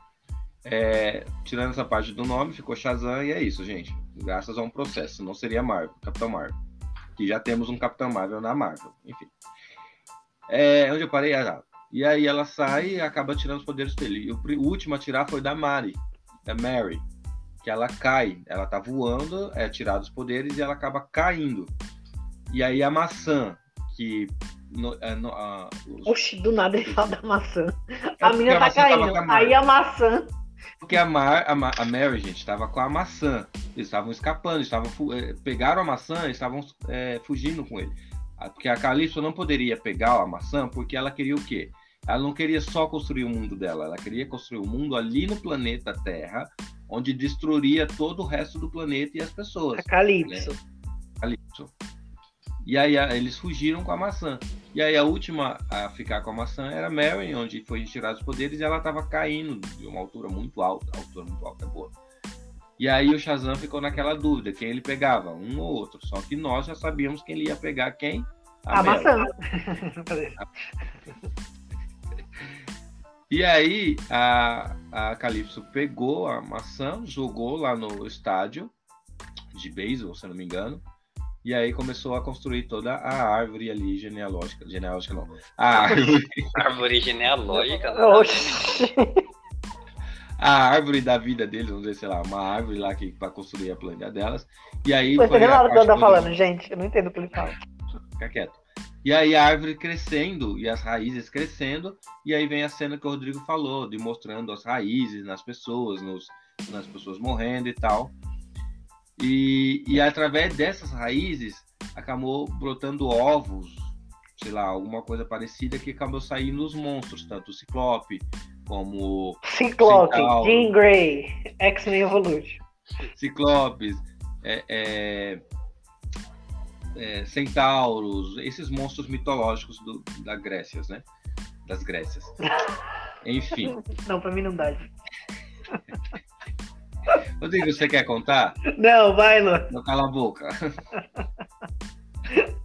é, tirando essa parte do nome, ficou Shazam e é isso, gente. Graças a um processo, não seria Marvel, Capitão Marvel. Que já temos um Capitão Marvel na Marvel. Enfim. É, onde eu parei? Ah, tá. E aí ela sai e acaba tirando os poderes dele. E o último a tirar foi da Mari, da Mary. Que ela cai, ela tá voando, é tirado os poderes e ela acaba caindo. E aí a maçã, que. no- é, no- a- os- Oxi, do nada ele fala da maçã. É A menina tá tava caindo. a. Aí a maçã. Porque a, Mar, a, Ma- a Mary, gente, estava com a maçã. Eles estavam escapando, estavam eh, pegaram a maçã e estavam eh, fugindo com ele. Ah, Porque a Calypso não poderia pegar a maçã porque ela queria o quê? Ela não queria só construir o mundo dela, ela queria construir o mundo ali no planeta Terra, onde destruiria todo o resto do planeta e as pessoas. A Calypso. Calypso. E aí a- eles fugiram com a maçã. E aí a última a ficar com a maçã era Mary, onde foi retirado os poderes e ela estava caindo de uma altura muito alta. A altura muito alta é boa. E aí o Shazam ficou naquela dúvida, quem ele pegava, um ou outro. Só que nós já sabíamos que ele ia pegar quem? A, Mary. maçã. E aí a, a Calypso pegou a maçã, jogou lá no estádio de beisebol, se não me engano. E aí começou a construir toda a árvore ali genealógica. Genealógica não. A (laughs) árvore, Árvore genealógica. (laughs) né? Oxi. a árvore da vida deles, vamos dizer, sei lá, uma árvore lá que para construir a planeta delas. E aí Não foi a nada do que tá do- falando, gente. Eu não entendo o que ele fala. Fica quieto. E aí a árvore crescendo e as raízes crescendo, e aí vem a cena que o Rodrigo falou, de mostrando as raízes nas pessoas, nos, nas pessoas morrendo e tal. E, e através dessas raízes acabou brotando ovos, sei lá, alguma coisa parecida que acabou saindo os monstros, tanto o Ciclope como Ciclope, Centauro. Jean Grey, X-Men Evolution. Ciclopes, é, é, é, centauros, esses monstros mitológicos do- da Grécia, né? Das Grécias. (laughs) Enfim. Não, pra mim não dá. (laughs) Rodrigo, você quer contar? Não, vai, Lu. Não, cala a boca.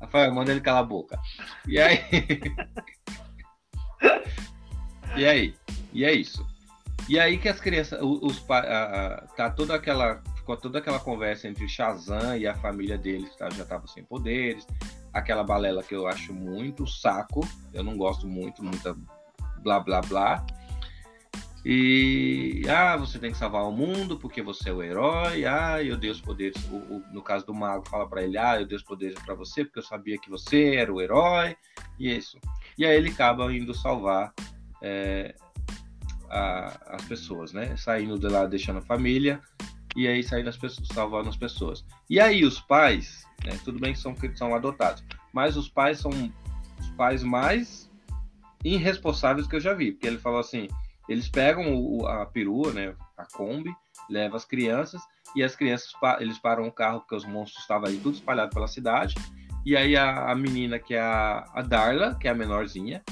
Rafael, manda ele calar a boca. E aí? e aí? E é isso. E aí que as crianças, os, pa- a- a- tá toda aquela, ficou toda aquela conversa entre Shazam e a família deles, tá? já tava sem poderes, aquela balela que eu acho muito saco, eu não gosto muito, muita blá blá blá. E ah, você tem que salvar o mundo porque você é o herói. Ah, eu dei os poderes. O, o- no caso do mago, fala pra ele: Ah, eu dei os poderes pra você porque eu sabia que você era o herói. E isso. E aí ele acaba indo salvar é, a- as pessoas, né? Saindo de lá, deixando a família. E aí saindo as pessoas, salvando as pessoas. E aí os pais, né, tudo bem que são, são adotados, mas os pais são os pais mais irresponsáveis que eu já vi. Porque ele falou assim: eles pegam o- a perua, né, a Kombi, levam as crianças e as crianças eles param o carro porque os monstros estavam aí tudo espalhado pela cidade. E aí a, a menina que é a, a Darla, que é a menorzinha,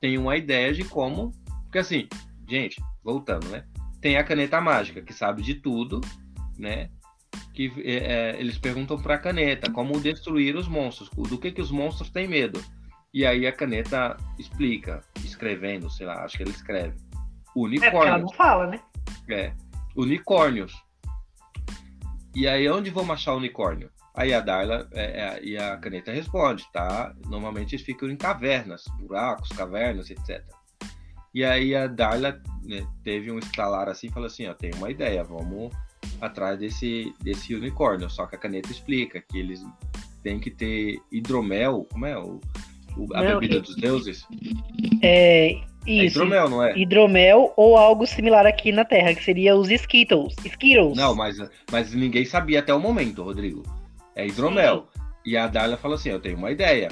tem uma ideia de como, porque assim, gente, voltando, né? Tem a caneta mágica que sabe de tudo, né? Que é, é, eles perguntam para a caneta como destruir os monstros, do que que os monstros têm medo. E aí a caneta explica, escrevendo, sei lá, acho que ele escreve. É porque ela não fala, né? É, unicórnios. E aí, onde vamos achar unicórnio? Aí a Darla é, é, e a caneta responde, tá? Normalmente eles ficam em cavernas, buracos, cavernas, etc. E aí a Darla né, teve um estalar assim, falou assim, ó, tem uma ideia, vamos atrás desse, desse unicórnio. Só que a caneta explica que eles têm que ter hidromel, como é? O, o- a Não, bebida e- dos deuses? É, É isso. hidromel, não é? Hidromel ou algo similar aqui na Terra, que seria os Skittles. Skittles. Não, mas, mas ninguém sabia até o momento, Rodrigo. É hidromel. E a Darla falou assim: Eu tenho uma ideia.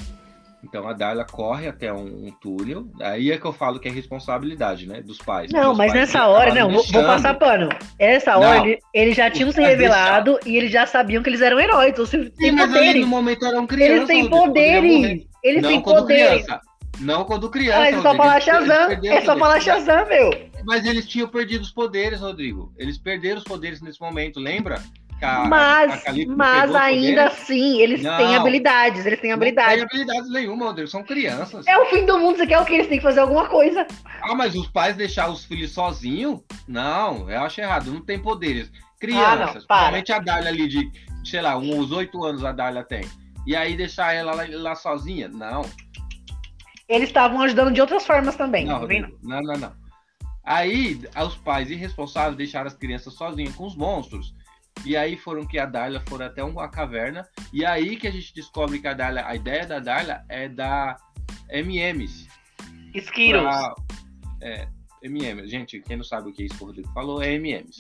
Então a Darla corre até um, um túnel. Aí é que eu falo que é responsabilidade, né? Dos pais. Não, mas pais nessa hora, não, vou, passar pano. Nessa Não. hora, ele- eles já tinham se revelado e eles já sabiam que eles eram heróis. Ou seja, Sim, mas ali poderes. no momento eram crianças. Eles têm poderes. Eles têm poderes. criança. Não quando criança. Ah, é só falar Shazam. É só falar. Shazam, meu. Mas eles tinham perdido os poderes, Rodrigo. Eles perderam os poderes nesse momento, lembra? A- a Mas, Calypso mas ainda poderes. assim, eles Não. têm habilidades. Eles têm Não habilidades. tem habilidades nenhuma, Rodrigo. São crianças. É o fim do mundo. Você quer o que? Eles têm que fazer alguma coisa. Ah, mas os pais deixar os filhos sozinhos? Não, eu acho errado. Não tem poderes. Ah, Crianças, não, para. principalmente a Darla ali de, sei lá, uns oito anos a Darla tem. E aí deixar ela lá, lá sozinha? Não, Eles estavam ajudando de outras formas também. não? Rodrigo. Não, não, não. Aí os pais irresponsáveis deixaram as crianças sozinhas com os monstros. E aí foram que a Darla foram até uma caverna. E aí que a gente descobre que a Darla, a ideia da Darla é da MMs. Skittles. pra- é, MM. Gente, quem não sabe o que é isso que o Rodrigo falou, é MMs.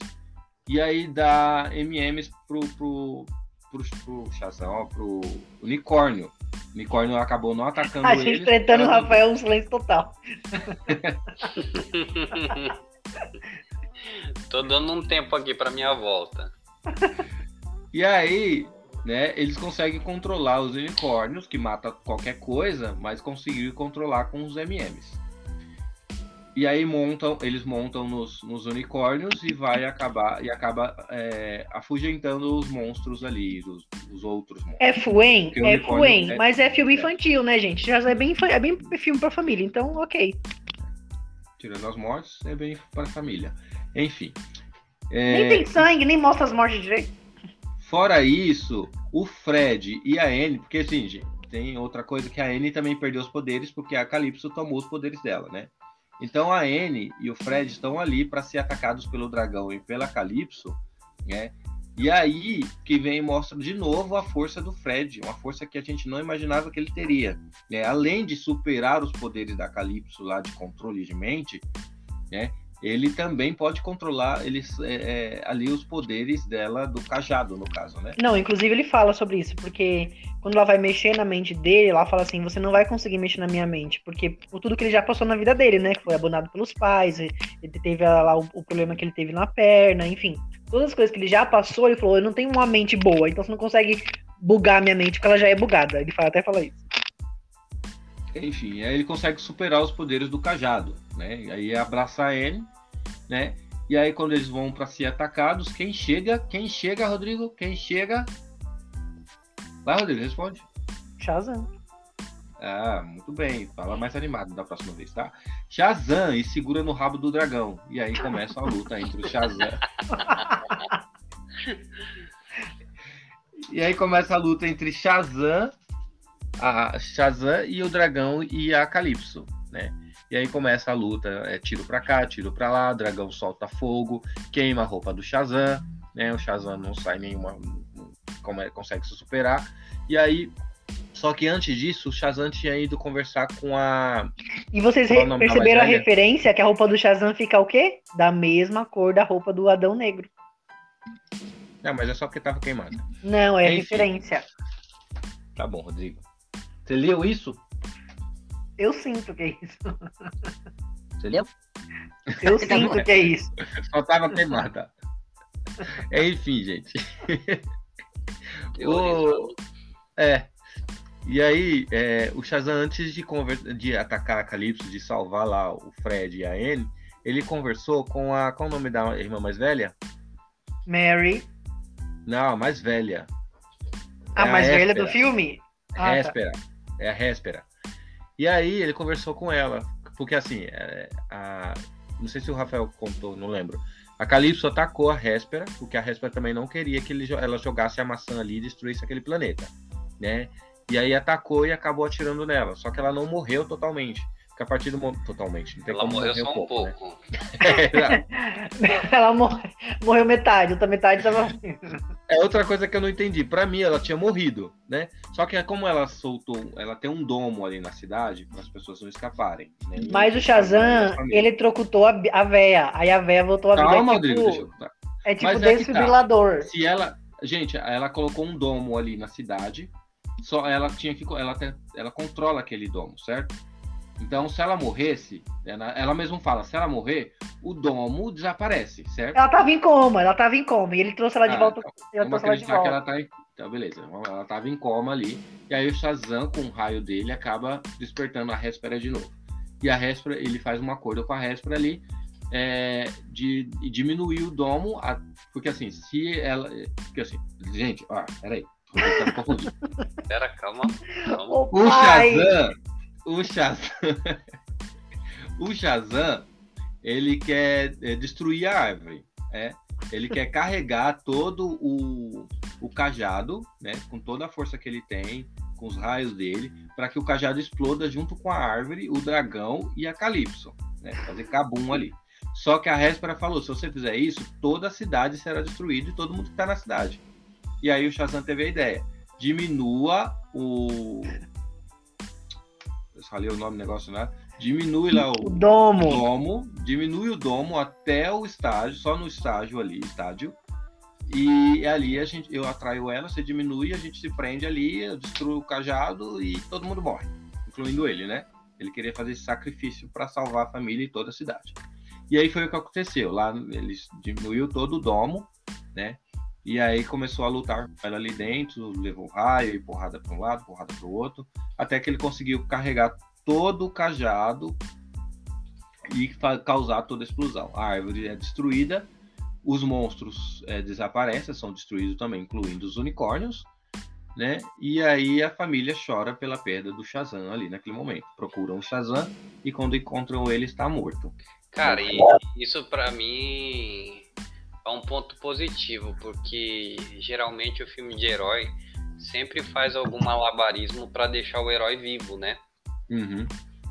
E aí dá MMs pro, pro, pro, pro ó, pro unicórnio. O unicórnio acabou não atacando A gente eles. tretando o Rafael um silêncio total. (laughs) Tô dando um tempo aqui pra minha volta. E aí, né, eles conseguem controlar os unicórnios, que mata qualquer coisa, mas conseguiram controlar com os MMs. E aí montam, eles montam nos, nos unicórnios e vai acabar e acaba é, afugentando os monstros ali, os, os outros monstros. É Fuen, é Fuen, é- mas é filme infantil, né, gente? Já é bem, é bem filme pra família, então ok. Tirando as mortes, é bem para família. Enfim. Nem É, tem sangue, nem mostra as mortes direito. Fora isso, o Fred e a Anne, porque assim, gente, tem outra coisa que a Anne também perdeu os poderes porque a Calypso tomou os poderes dela, né? Então a Anne e o Fred estão ali para ser atacados pelo dragão e pela Calypso, né? E aí que vem e mostra de novo a força do Fred, uma força que a gente não imaginava que ele teria, né? Além de superar os poderes da Calypso lá de controle de mente, né? Ele também pode controlar eles, é, é, ali os poderes dela do cajado, no caso, né? Não, inclusive ele fala sobre isso, porque quando ela vai mexer na mente dele, ela fala assim: você não vai conseguir mexer na minha mente, porque por tudo que ele já passou na vida dele, né? Que foi abandonado pelos pais, ele teve lá o, o problema que ele teve na perna, enfim. Todas as coisas que ele já passou, ele falou: eu não tenho uma mente boa, então você não consegue bugar a minha mente, porque ela já é bugada. Ele fala, até fala isso. Enfim, aí ele consegue superar os poderes do cajado, né? E aí abraça a Anne, né? E aí quando eles vão para ser atacados, quem chega? Quem chega, Rodrigo? Quem chega? Vai, Rodrigo, responde. Shazam. Ah, muito bem. Fala mais animado da próxima vez, tá? Shazam e segura no rabo do dragão. E aí começa a luta entre o Shazam. (laughs) e aí começa a luta entre Shazam, a Shazam e o dragão e a Calypso, né? E aí começa a luta, é tiro pra cá, tiro pra lá, dragão solta fogo, queima a roupa do Shazam, né? O Shazam não sai nenhuma, como é, consegue se superar. E aí, só que antes disso, o Shazam tinha ido conversar com a. E vocês perceberam a referência que a roupa do Shazam fica o quê? Da mesma cor da roupa do Adão Negro. Não, mas é só porque tava queimada. Não, é Enfim. referência. Tá bom, Rodrigo. Você leu isso? Eu sinto que é isso. Você leu? Eu (laughs) Tá sinto que é isso. Só tava queimada. É, enfim, gente. O... É. E aí, é, o Shazam, antes de, conver- de atacar a Calypso, de salvar lá o Fred e a Anne, ele conversou com a. Qual o nome da irmã mais velha? Mary. Não, a mais velha. A É mais velha Héspera. do filme? Ah, tá. É a Réspera. E aí ele conversou com ela. Porque assim, é, a- não sei se o Rafael contou, não lembro. A Calypso atacou a Réspera, porque a Réspera também não queria que ele ela jogasse a maçã ali e destruísse aquele planeta, né? E aí atacou e acabou atirando nela. Só que ela não morreu totalmente. Porque a partir do momento. Totalmente. Não tem Ela como morreu só um pouco, né? pouco. (laughs) Ela morre- morreu metade, outra metade tava. É outra coisa que eu não entendi. Pra mim, ela tinha morrido, né? Só que como ela soltou, ela tem um domo ali na cidade para as pessoas não escaparem. Né? Mas o Shazam, ele trocutou a, a véia. Aí a véia voltou a vida. Calma, é Rodrigo, tipo, tá. é tipo Mas é tá. desfibrilador. Se ela, gente, ela colocou um domo ali na cidade. Só ela tinha que, ela ela controla aquele domo, certo? Então, se ela morresse, ela, ela mesma fala, se ela morrer, o domo desaparece, certo? Ela tava em coma, ela tava em coma. E ele trouxe ela de Ah, volta. então, Vamos ela acreditar que ela tá em... Então, beleza. Ela tava em coma ali. E aí o Shazam, com o raio dele, acaba despertando a Réspera de novo. E a Réspera, ele faz um acordo com a Réspera ali é, de, de diminuir o domo. a- porque assim, se ela. Porque assim, gente, ó, peraí. Pera, calma. calma. O pai! Shazam. O Shazam. (laughs) o Shazam, ele quer é, destruir a árvore. É? Ele quer carregar todo o, o cajado, né? Com toda a força que ele tem, com os raios dele, para que o cajado exploda junto com a árvore, o dragão e a Calypso. Né? Fazer cabum ali. Só que a Réspera falou: se você fizer isso, toda a cidade será destruída e todo mundo que está na cidade. E aí o Shazam teve a ideia: diminua o. Falei o nome do negócio, né? Diminui lá O o domo. domo, diminui o domo até o estágio, só no estágio ali, estádio. E ali a gente, eu atraio ela, você diminui, a gente se prende ali, eu destruo o cajado e todo mundo morre, incluindo ele, né? Ele queria fazer esse sacrifício para salvar a família e toda a cidade. E aí foi o que aconteceu. Lá ele diminuiu todo o domo, né? E aí começou a lutar com ela ali dentro, levou raio e porrada para um lado, porrada para o outro, até que ele conseguiu carregar todo o cajado e causar toda a explosão. A árvore é destruída, os monstros é, desaparecem, são destruídos também, incluindo os unicórnios, né? E aí a família chora pela perda do Shazam ali naquele momento. Procuram o Shazam e quando encontram ele está morto. Cara, e isso pra mim é um ponto positivo, porque geralmente o filme de herói sempre faz algum malabarismo pra deixar o herói vivo, né? Uhum.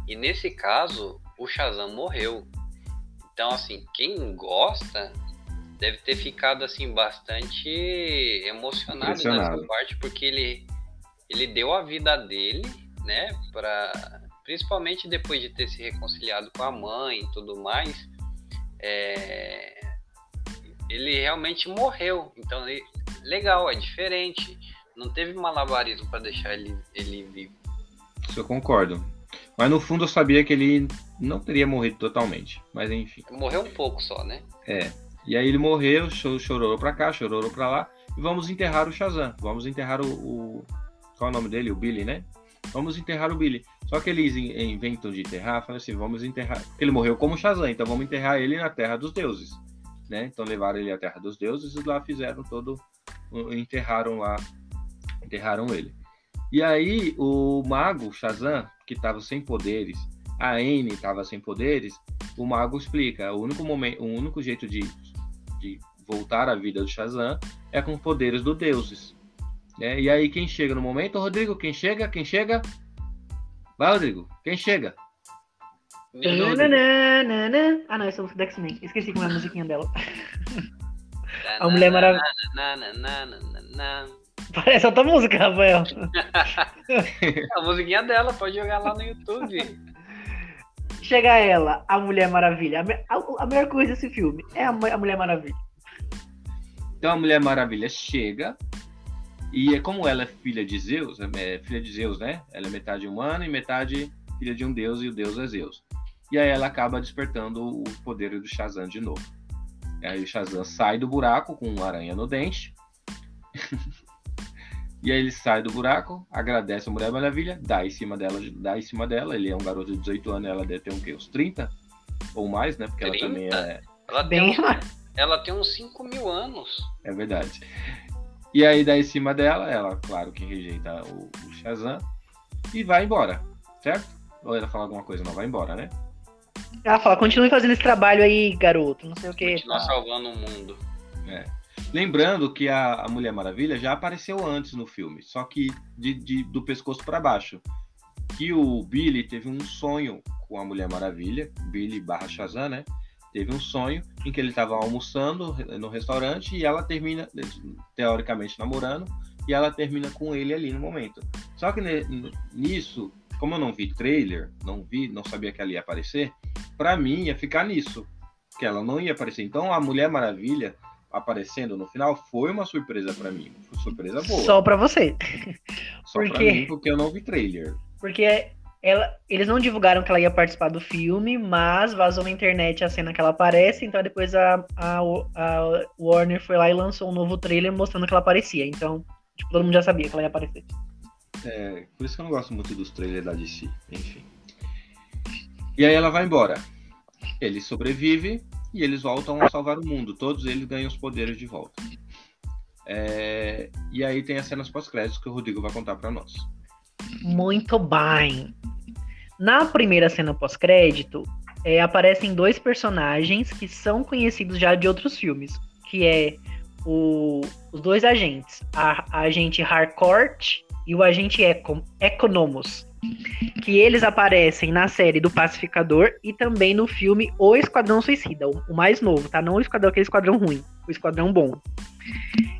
E nesse caso, o Shazam morreu. Então, assim, quem gosta deve ter ficado assim bastante emocionado nessa parte, porque ele ele deu a vida dele, né, para principalmente depois de ter se reconciliado com a mãe e tudo mais, é, ele realmente morreu. Então, ele- legal, é diferente. Não teve malabarismo para deixar ele, ele vivo. Isso eu concordo. Mas no fundo eu sabia que ele não teria morrido totalmente. Mas enfim. Morreu um pouco só, né? É. E aí ele morreu, cho- chorou pra cá, chorou pra lá. E vamos enterrar o Shazam. Vamos enterrar o, o- Qual é o nome dele? O Billy, né? Vamos enterrar o Billy. Só que eles in- inventam de enterrar, falam assim, vamos enterrar. Porque ele morreu como Shazam, então vamos enterrar ele na Terra dos Deuses. Né? Então levaram ele à Terra dos Deuses e lá fizeram todo. Enterraram lá. Enterraram ele. E aí o mago Shazam, que estava sem poderes, a Anne estava sem poderes, o mago explica, o único momento, o único jeito de, de voltar à vida do Shazam é com poderes dos deuses. Né? E aí quem chega no momento, Rodrigo, quem chega? Quem chega? Vai, Rodrigo, quem chega? Nananana. Ah, não, essa é a música da X-Men. Esqueci como é a musiquinha dela. (laughs) A Mulher Maravilha. Parece outra música, Rafael. (laughs) a musiquinha dela, pode jogar lá no YouTube. Chega ela, a Mulher Maravilha. A, a- a melhor coisa desse filme é a, a Mulher Maravilha. Então a Mulher Maravilha chega e é como ela é filha de Zeus, é filha de Zeus, né? Ela é metade humana e metade filha de um deus e o deus é Zeus. E aí ela acaba despertando o poder do Shazam de novo. E aí o Shazam sai do buraco com uma aranha no dente. (laughs) e aí ele sai do buraco, agradece a Mulher Maravilha, dá em cima dela, dá em cima dela. Ele é um garoto de 18 anos, ela deve ter um quê? Uns 30 ou mais, né? Porque ela 30? também é, Ela tem, ela tem uns 5 mil anos. É verdade. E aí dá em cima dela, ela, claro que rejeita o, o Shazam e vai embora, certo? Ou ela fala alguma coisa, não, vai embora, né? Ela fala, continue fazendo esse trabalho aí, garoto. Não sei o que. Continua salvando o mundo. Lembrando que a, a Mulher Maravilha já apareceu antes no filme, só que de, de- do pescoço para baixo. Que o Billy teve um sonho com a Mulher Maravilha, Billy barra Shazam, né? Teve um sonho em que ele estava almoçando no restaurante e ela termina, teoricamente, namorando, e ela termina com ele ali no momento. Só que nisso, como eu não vi trailer, não vi, não sabia que ela ia aparecer, pra mim ia ficar nisso, que ela não ia aparecer. Então a Mulher Maravilha aparecendo no final foi uma surpresa pra mim, foi surpresa boa. Só pra você. Só por pra mim, porque eu não vi trailer. Porque ela, eles não divulgaram que ela ia participar do filme, mas vazou na internet a cena que ela aparece, então depois a, a, a Warner foi lá e lançou um novo trailer mostrando que ela aparecia. Então, tipo, todo mundo já sabia que ela ia aparecer. É, por isso que eu não gosto muito dos trailers da DC, enfim. E aí ela vai embora. Ele sobrevive e eles voltam a salvar o mundo. Todos eles ganham os poderes de volta. É, e aí tem as cenas pós-créditos que o Rodrigo vai contar pra nós. Muito bem. Na primeira cena pós-crédito, é, aparecem dois personagens que são conhecidos já de outros filmes, que é o- os dois agentes, a, a agente Harcourt e o agente Econ, que eles aparecem na série do Pacificador e também no filme O Esquadrão Suicida, o, o mais novo, tá? Não o esquadrão, aquele esquadrão ruim, o esquadrão bom.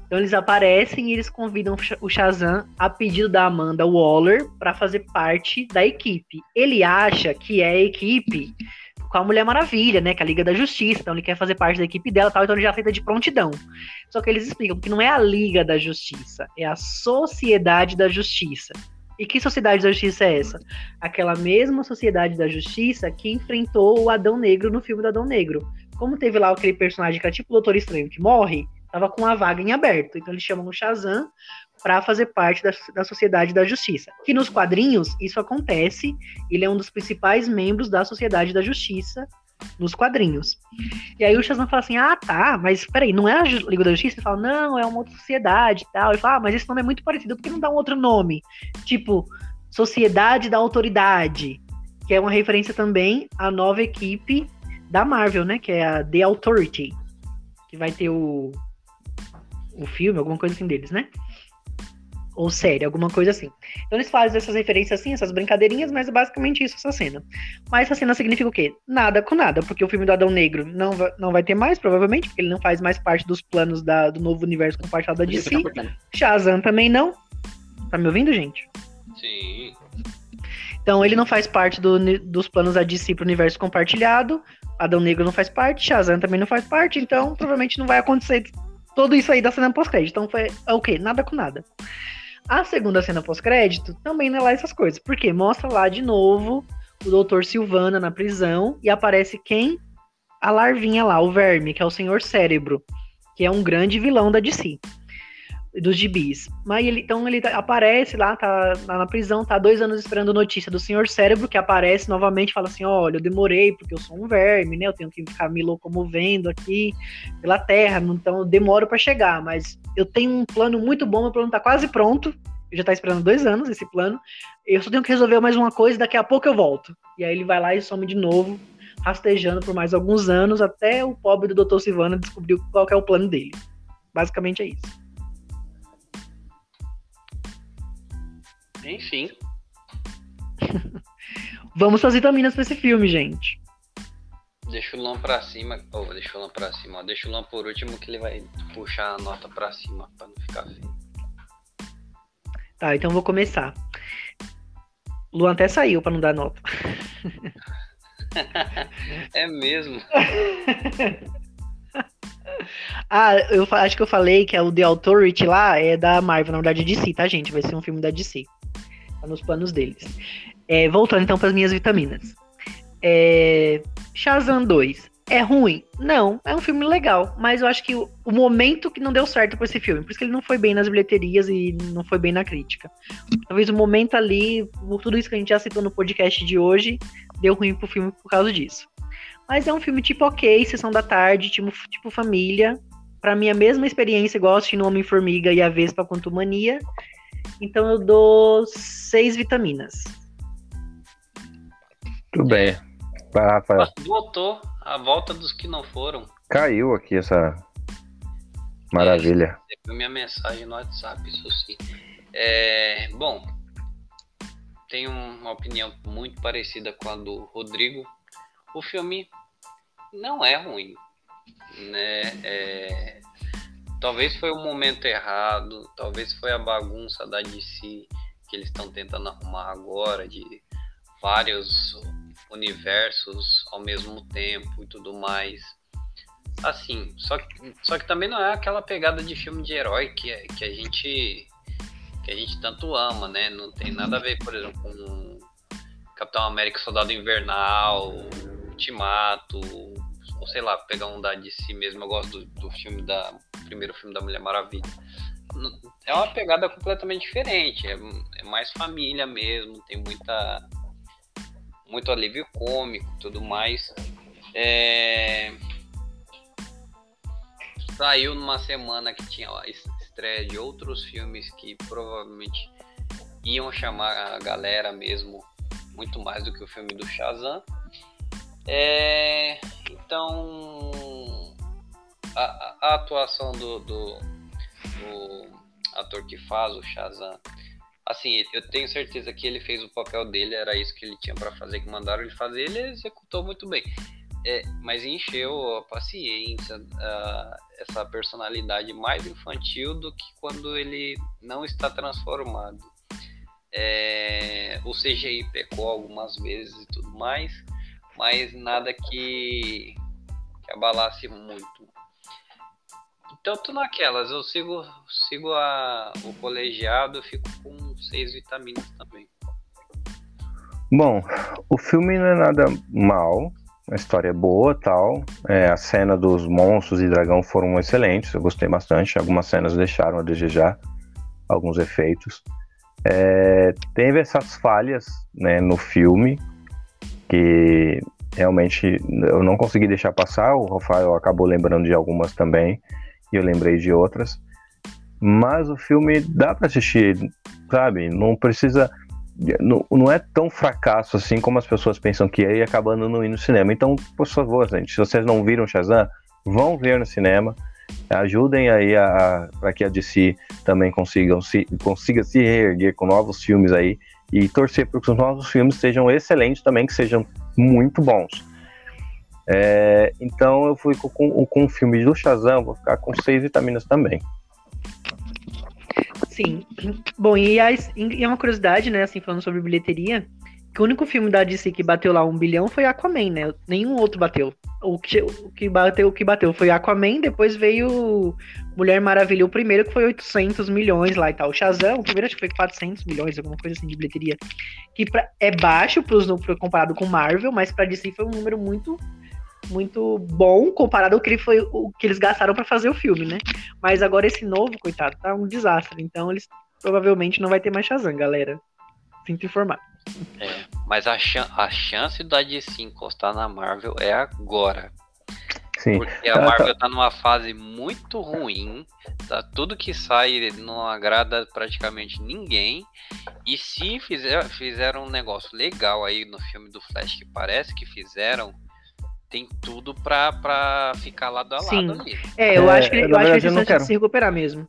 Então eles aparecem e eles convidam o Shazam a pedido da Amanda Waller para fazer parte da equipe. Ele acha que é a equipe com a Mulher Maravilha, né? Que é a Liga da Justiça. Então ele quer fazer parte da equipe dela, tal. Então ele já aceita de prontidão. Só que eles explicam que não é a Liga da Justiça, é a Sociedade da Justiça. E que sociedade da justiça é essa? Aquela mesma sociedade da justiça que enfrentou o Adão Negro no filme do Adão Negro. Como teve lá aquele personagem que é tipo o Doutor Estranho que morre, tava com a vaga em aberto. Então eles chamam o Shazam para fazer parte da, da Sociedade da Justiça. Que nos quadrinhos isso acontece, ele é um dos principais membros da Sociedade da Justiça nos quadrinhos. E aí o Shazam fala assim: "Ah, tá, mas peraí, não é a Liga da Justiça?" Ele fala: "Não, é uma outra sociedade e tal". Ele fala: "Ah, mas esse nome é muito parecido, por que não dá um outro nome?" Tipo, Sociedade da Autoridade, que é uma referência também à nova equipe da Marvel, né, que é a The Authority, que vai ter o o filme, alguma coisa assim deles, né? Ou série, alguma coisa assim. Então eles fazem essas referências assim, essas brincadeirinhas, mas é basicamente isso, essa cena. Mas essa cena significa o quê? Nada com nada, porque o filme do Adão Negro não vai, não vai ter mais, provavelmente, porque ele não faz mais parte dos planos da- do novo universo compartilhado da DC. Shazam também não. Tá me ouvindo, gente? Sim. Então ele não faz parte do dos planos da DC pro universo compartilhado. Adão Negro não faz parte, Shazam também não faz parte, então provavelmente não vai acontecer tudo isso aí da cena pós-crédito. Então foi é o quê? Nada com nada. A segunda cena pós-crédito também não é lá essas coisas, porque mostra lá de novo o Dr. Silvana na prisão e aparece quem? A larvinha lá, o verme, que é o Senhor Cérebro, que é um grande vilão da DC dos gibis. Mas ele, então ele tá- aparece lá, tá na prisão, tá dois anos esperando notícia do Senhor Cérebro, que aparece novamente e fala assim: olha, eu demorei porque eu sou um verme, né? Eu tenho que ficar me locomovendo aqui pela Terra, então eu demoro para chegar, mas eu tenho um plano muito bom, meu plano tá quase pronto. já tá esperando dois anos esse plano. Eu só tenho que resolver mais uma coisa, daqui a pouco eu volto. E aí ele vai lá e some de novo, rastejando por mais alguns anos, até o pobre do Dr. Silvana descobrir qual é o plano dele. Basicamente é isso. Enfim. (laughs) Vamos fazer vitaminas pra esse filme, gente. Deixa o Lan pra cima. Oh, deixa o Lan pra cima. Deixa o Lan por último que ele vai puxar a nota pra cima pra não ficar feio. Tá, então vou começar. Luan até saiu pra não dar nota. (laughs) é mesmo? (laughs) ah, eu acho que eu falei que é o The Authority lá é da Marvel, na verdade é DC, tá, gente? Vai ser um filme da DC. Tá nos planos deles. É, voltando então para as minhas vitaminas. É, Shazam 2 é ruim? Não, é um filme legal, mas eu acho que o, o momento que não deu certo para esse filme, por isso que ele não foi bem nas bilheterias e não foi bem na crítica. Talvez o momento ali, por tudo isso que a gente já citou no podcast de hoje, deu ruim pro filme por causa disso. Mas é um filme tipo ok, sessão da tarde, tipo, tipo família. Pra mim, a mesma experiência igual assistindo Homem-Formiga e a Vespa quanto Mania. Então eu dou seis vitaminas. Tudo bem. Vai, Rafael. Voltou a volta dos que não foram. Caiu aqui essa maravilha. É, minha mensagem no WhatsApp, isso sim. É, bom, tenho uma opinião muito parecida com a do Rodrigo. O filme não é ruim, né? É, talvez foi o momento errado, talvez foi a bagunça da DC que eles estão tentando arrumar agora de vários universos ao mesmo tempo e tudo mais. Assim, só que, só que também não é aquela pegada de filme de herói que, que a gente que a gente tanto ama, né? Não tem nada a ver, por exemplo, com Capitão América Soldado Invernal, Ultimato, ou sei lá, pegar um da DC mesmo. Eu gosto do, do filme da primeiro filme da Mulher Maravilha. É uma pegada completamente diferente, é, é mais família mesmo, tem muita muito alívio cômico, tudo mais. É... Saiu numa semana que tinha a estreia de outros filmes que provavelmente iam chamar a galera mesmo muito mais do que o filme do Shazam. É, então, a, a atuação do, do, do, ator que faz o Shazam, assim, eu tenho certeza que ele fez o papel dele, era isso que ele tinha para fazer, que mandaram ele fazer, ele executou muito bem. É, mas encheu a paciência, a, essa personalidade mais infantil do que quando ele não está transformado. É, o CGI pecou algumas vezes e tudo mais, mas nada que, que abalasse muito. Então tô naquelas, eu sigo, sigo a, o colegiado, fico com seis vitaminas também. Bom, o filme não é nada mal, a história é boa tal. É, a cena dos monstros e dragão foram excelentes, eu gostei bastante. Algumas cenas deixaram a desejar, alguns efeitos. É, teve essas falhas né, no filme, que realmente eu não consegui deixar passar. O Rafael acabou lembrando de algumas também, e eu lembrei de outras. Mas o filme dá para assistir, sabe? Não precisa. Não, não, é tão fracasso assim como as pessoas pensam que é e acabando não ir no cinema. Então, por favor, gente, se vocês não viram Shazam, vão ver no cinema. Ajudem aí a, para que a DC também consigam se, consiga se reerguer com novos filmes aí e torcer para que os novos filmes sejam excelentes também, que sejam muito bons. É, então eu fui com, com, com o filme do Shazam, vou ficar com seis vitaminas também. Sim. Bom, e, a, e é uma curiosidade, né, assim, falando sobre bilheteria, que o único filme da DC que bateu lá um bilhão foi Aquaman, né? Nenhum outro bateu. O que, o que bateu, o que bateu foi Aquaman, depois veio Mulher Maravilha, o primeiro que foi 800 milhões lá e tal. O Shazam, o primeiro acho que foi 400 milhões, alguma coisa assim de bilheteria. Que pra, é baixo pros, comparado com Marvel, mas pra DC foi um número muito muito bom comparado ao que, ele foi, o que eles gastaram para fazer o filme, né? Mas agora esse novo, coitado, tá um desastre. Então eles provavelmente não vai ter mais Shazam, galera. Sinto informar. É, mas a, chan a chance da DC encostar na Marvel é agora. Sim. Porque a Tá, Marvel tá numa fase muito ruim. Tá, tudo que sai não agrada praticamente ninguém. E se fizer, fizeram um negócio legal aí no filme do Flash, que parece que fizeram, tem tudo pra, pra ficar lado a lado Sim. ali. É, eu É, acho que, eu na acho que eles eu se recuperar mesmo.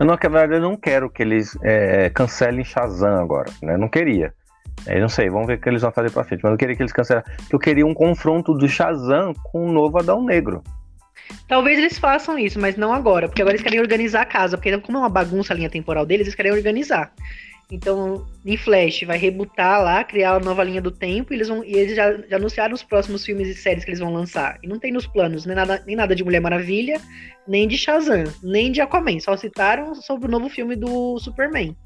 Eu não, na verdade, eu não quero que eles é, cancelem Shazam agora, né? Não queria. É, não sei, vamos ver o que eles vão fazer pra frente. Mas eu queria que eles cancelassem. Eu queria um confronto do Shazam com o novo Adão Negro. Talvez eles façam isso, mas não agora, porque agora eles querem organizar a casa, porque como é uma bagunça a linha temporal deles, eles querem organizar. Então, em Flash, vai rebutar lá, criar uma nova linha do tempo, e eles, vão, e eles já, já anunciaram os próximos filmes e séries que eles vão lançar. E não tem nos planos nem nada, nem nada de Mulher Maravilha, nem de Shazam, nem de Aquaman. Só citaram sobre o novo filme do Superman.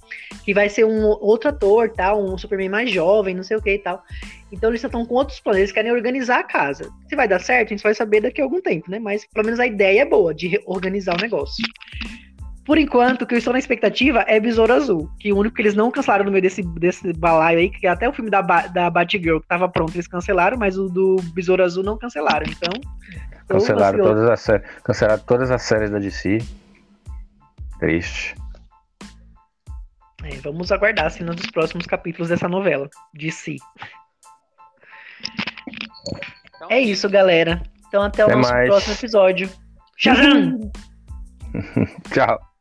Que vai ser um outro ator, tal, um Superman mais jovem, não sei o que e tal. Então eles estão com outros planos, eles querem organizar a casa. Se vai dar certo, a gente vai saber daqui a algum tempo, né? Mas pelo menos a ideia é boa de organizar o negócio. Por enquanto, o que eu estou na expectativa é Besouro Azul, que o único que eles não cancelaram no meio desse, desse balaio aí, que até o filme da, ba da Batgirl que tava pronto, eles cancelaram, mas o do Besouro Azul não cancelaram. Então. Cancelaram todas, as sé- cancelaram todas as séries da DC. Triste. É, vamos aguardar assim nos próximos capítulos dessa novela si. Então, É isso, galera. Então até o Até nosso mais. próximo episódio. Shazam! (laughs) Tchau.